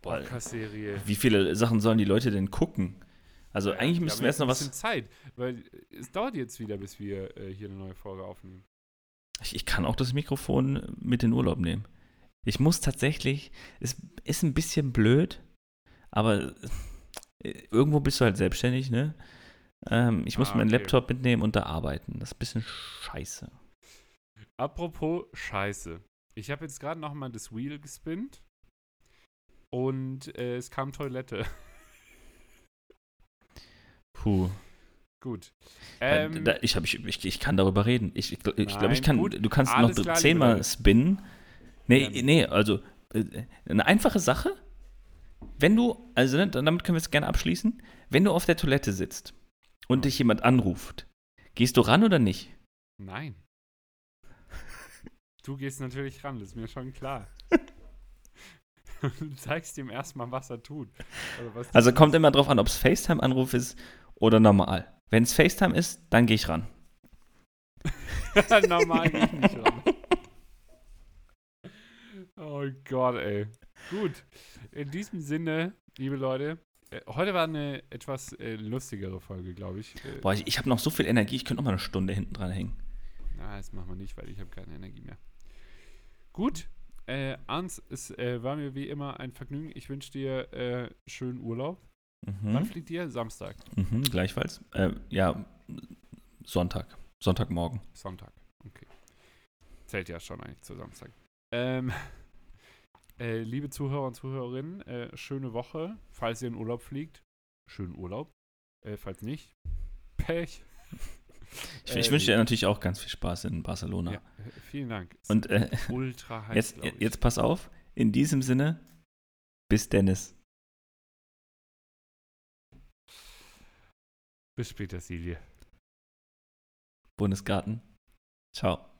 Orca-Serie. wie viele Sachen sollen die Leute denn gucken? Also Ja, eigentlich müssen wir jetzt noch was Zeit, weil es dauert jetzt wieder, bis wir äh, hier eine neue Folge aufnehmen. Ich, ich kann auch das Mikrofon mit in den Urlaub nehmen. Ich muss tatsächlich, es ist ein bisschen blöd, aber äh, irgendwo bist du halt selbstständig, ne? Ähm, ich muss Ah, meinen okay. Laptop mitnehmen und da arbeiten. Das ist ein bisschen scheiße. Apropos Scheiße. Ich habe jetzt gerade noch mal das Wheel gespinnt und äh, es kam Toilette. Puh. Gut. Ähm, da, ich, hab, ich, ich, ich kann darüber reden. Ich, ich, ich glaube, ich kann. gut. Du kannst Alles noch klar, zehnmal spinnen. Nee, Ähm. nee, also äh, eine einfache Sache. Wenn du, also ne, damit können wir es gerne abschließen. Wenn du auf der Toilette sitzt und dich jemand anruft, gehst du ran oder nicht? Nein. Du gehst natürlich ran, das ist mir schon klar. du zeigst ihm erstmal, was er tut. Also, Also kommt immer drauf an, ob es FaceTime-Anruf ist oder normal. Wenn es FaceTime ist, dann gehe ich ran. normal gehe ich nicht ran. Oh Gott, ey. Gut. In diesem Sinne, liebe Leute, äh, heute war eine etwas äh, lustigere Folge, glaube ich. Äh, Boah, ich, ich habe noch so viel Energie, ich könnte noch mal eine Stunde hinten dran hängen. Na, das machen wir nicht, weil ich habe keine Energie mehr. Gut. Äh, Ans, es äh, war mir wie immer ein Vergnügen. Ich wünsche dir äh, schönen Urlaub. Wann Mhm. fliegt ihr? Samstag, Mhm, gleichfalls. Äh, ja, Sonntag. Sonntagmorgen. Sonntag. Okay. Zählt ja schon eigentlich zu Samstag. Ähm, äh, liebe Zuhörer und Zuhörerinnen, äh, schöne Woche. Falls ihr in Urlaub fliegt, schönen Urlaub. Äh, falls nicht, Pech. Ich, ich wünsche dir natürlich auch ganz viel Spaß in Barcelona. Ja, vielen Dank. Es Und äh, ultra heiß, jetzt, jetzt pass auf. In diesem Sinne, bis Dennis. Bis später, Silje. Bundesgarten. Ciao.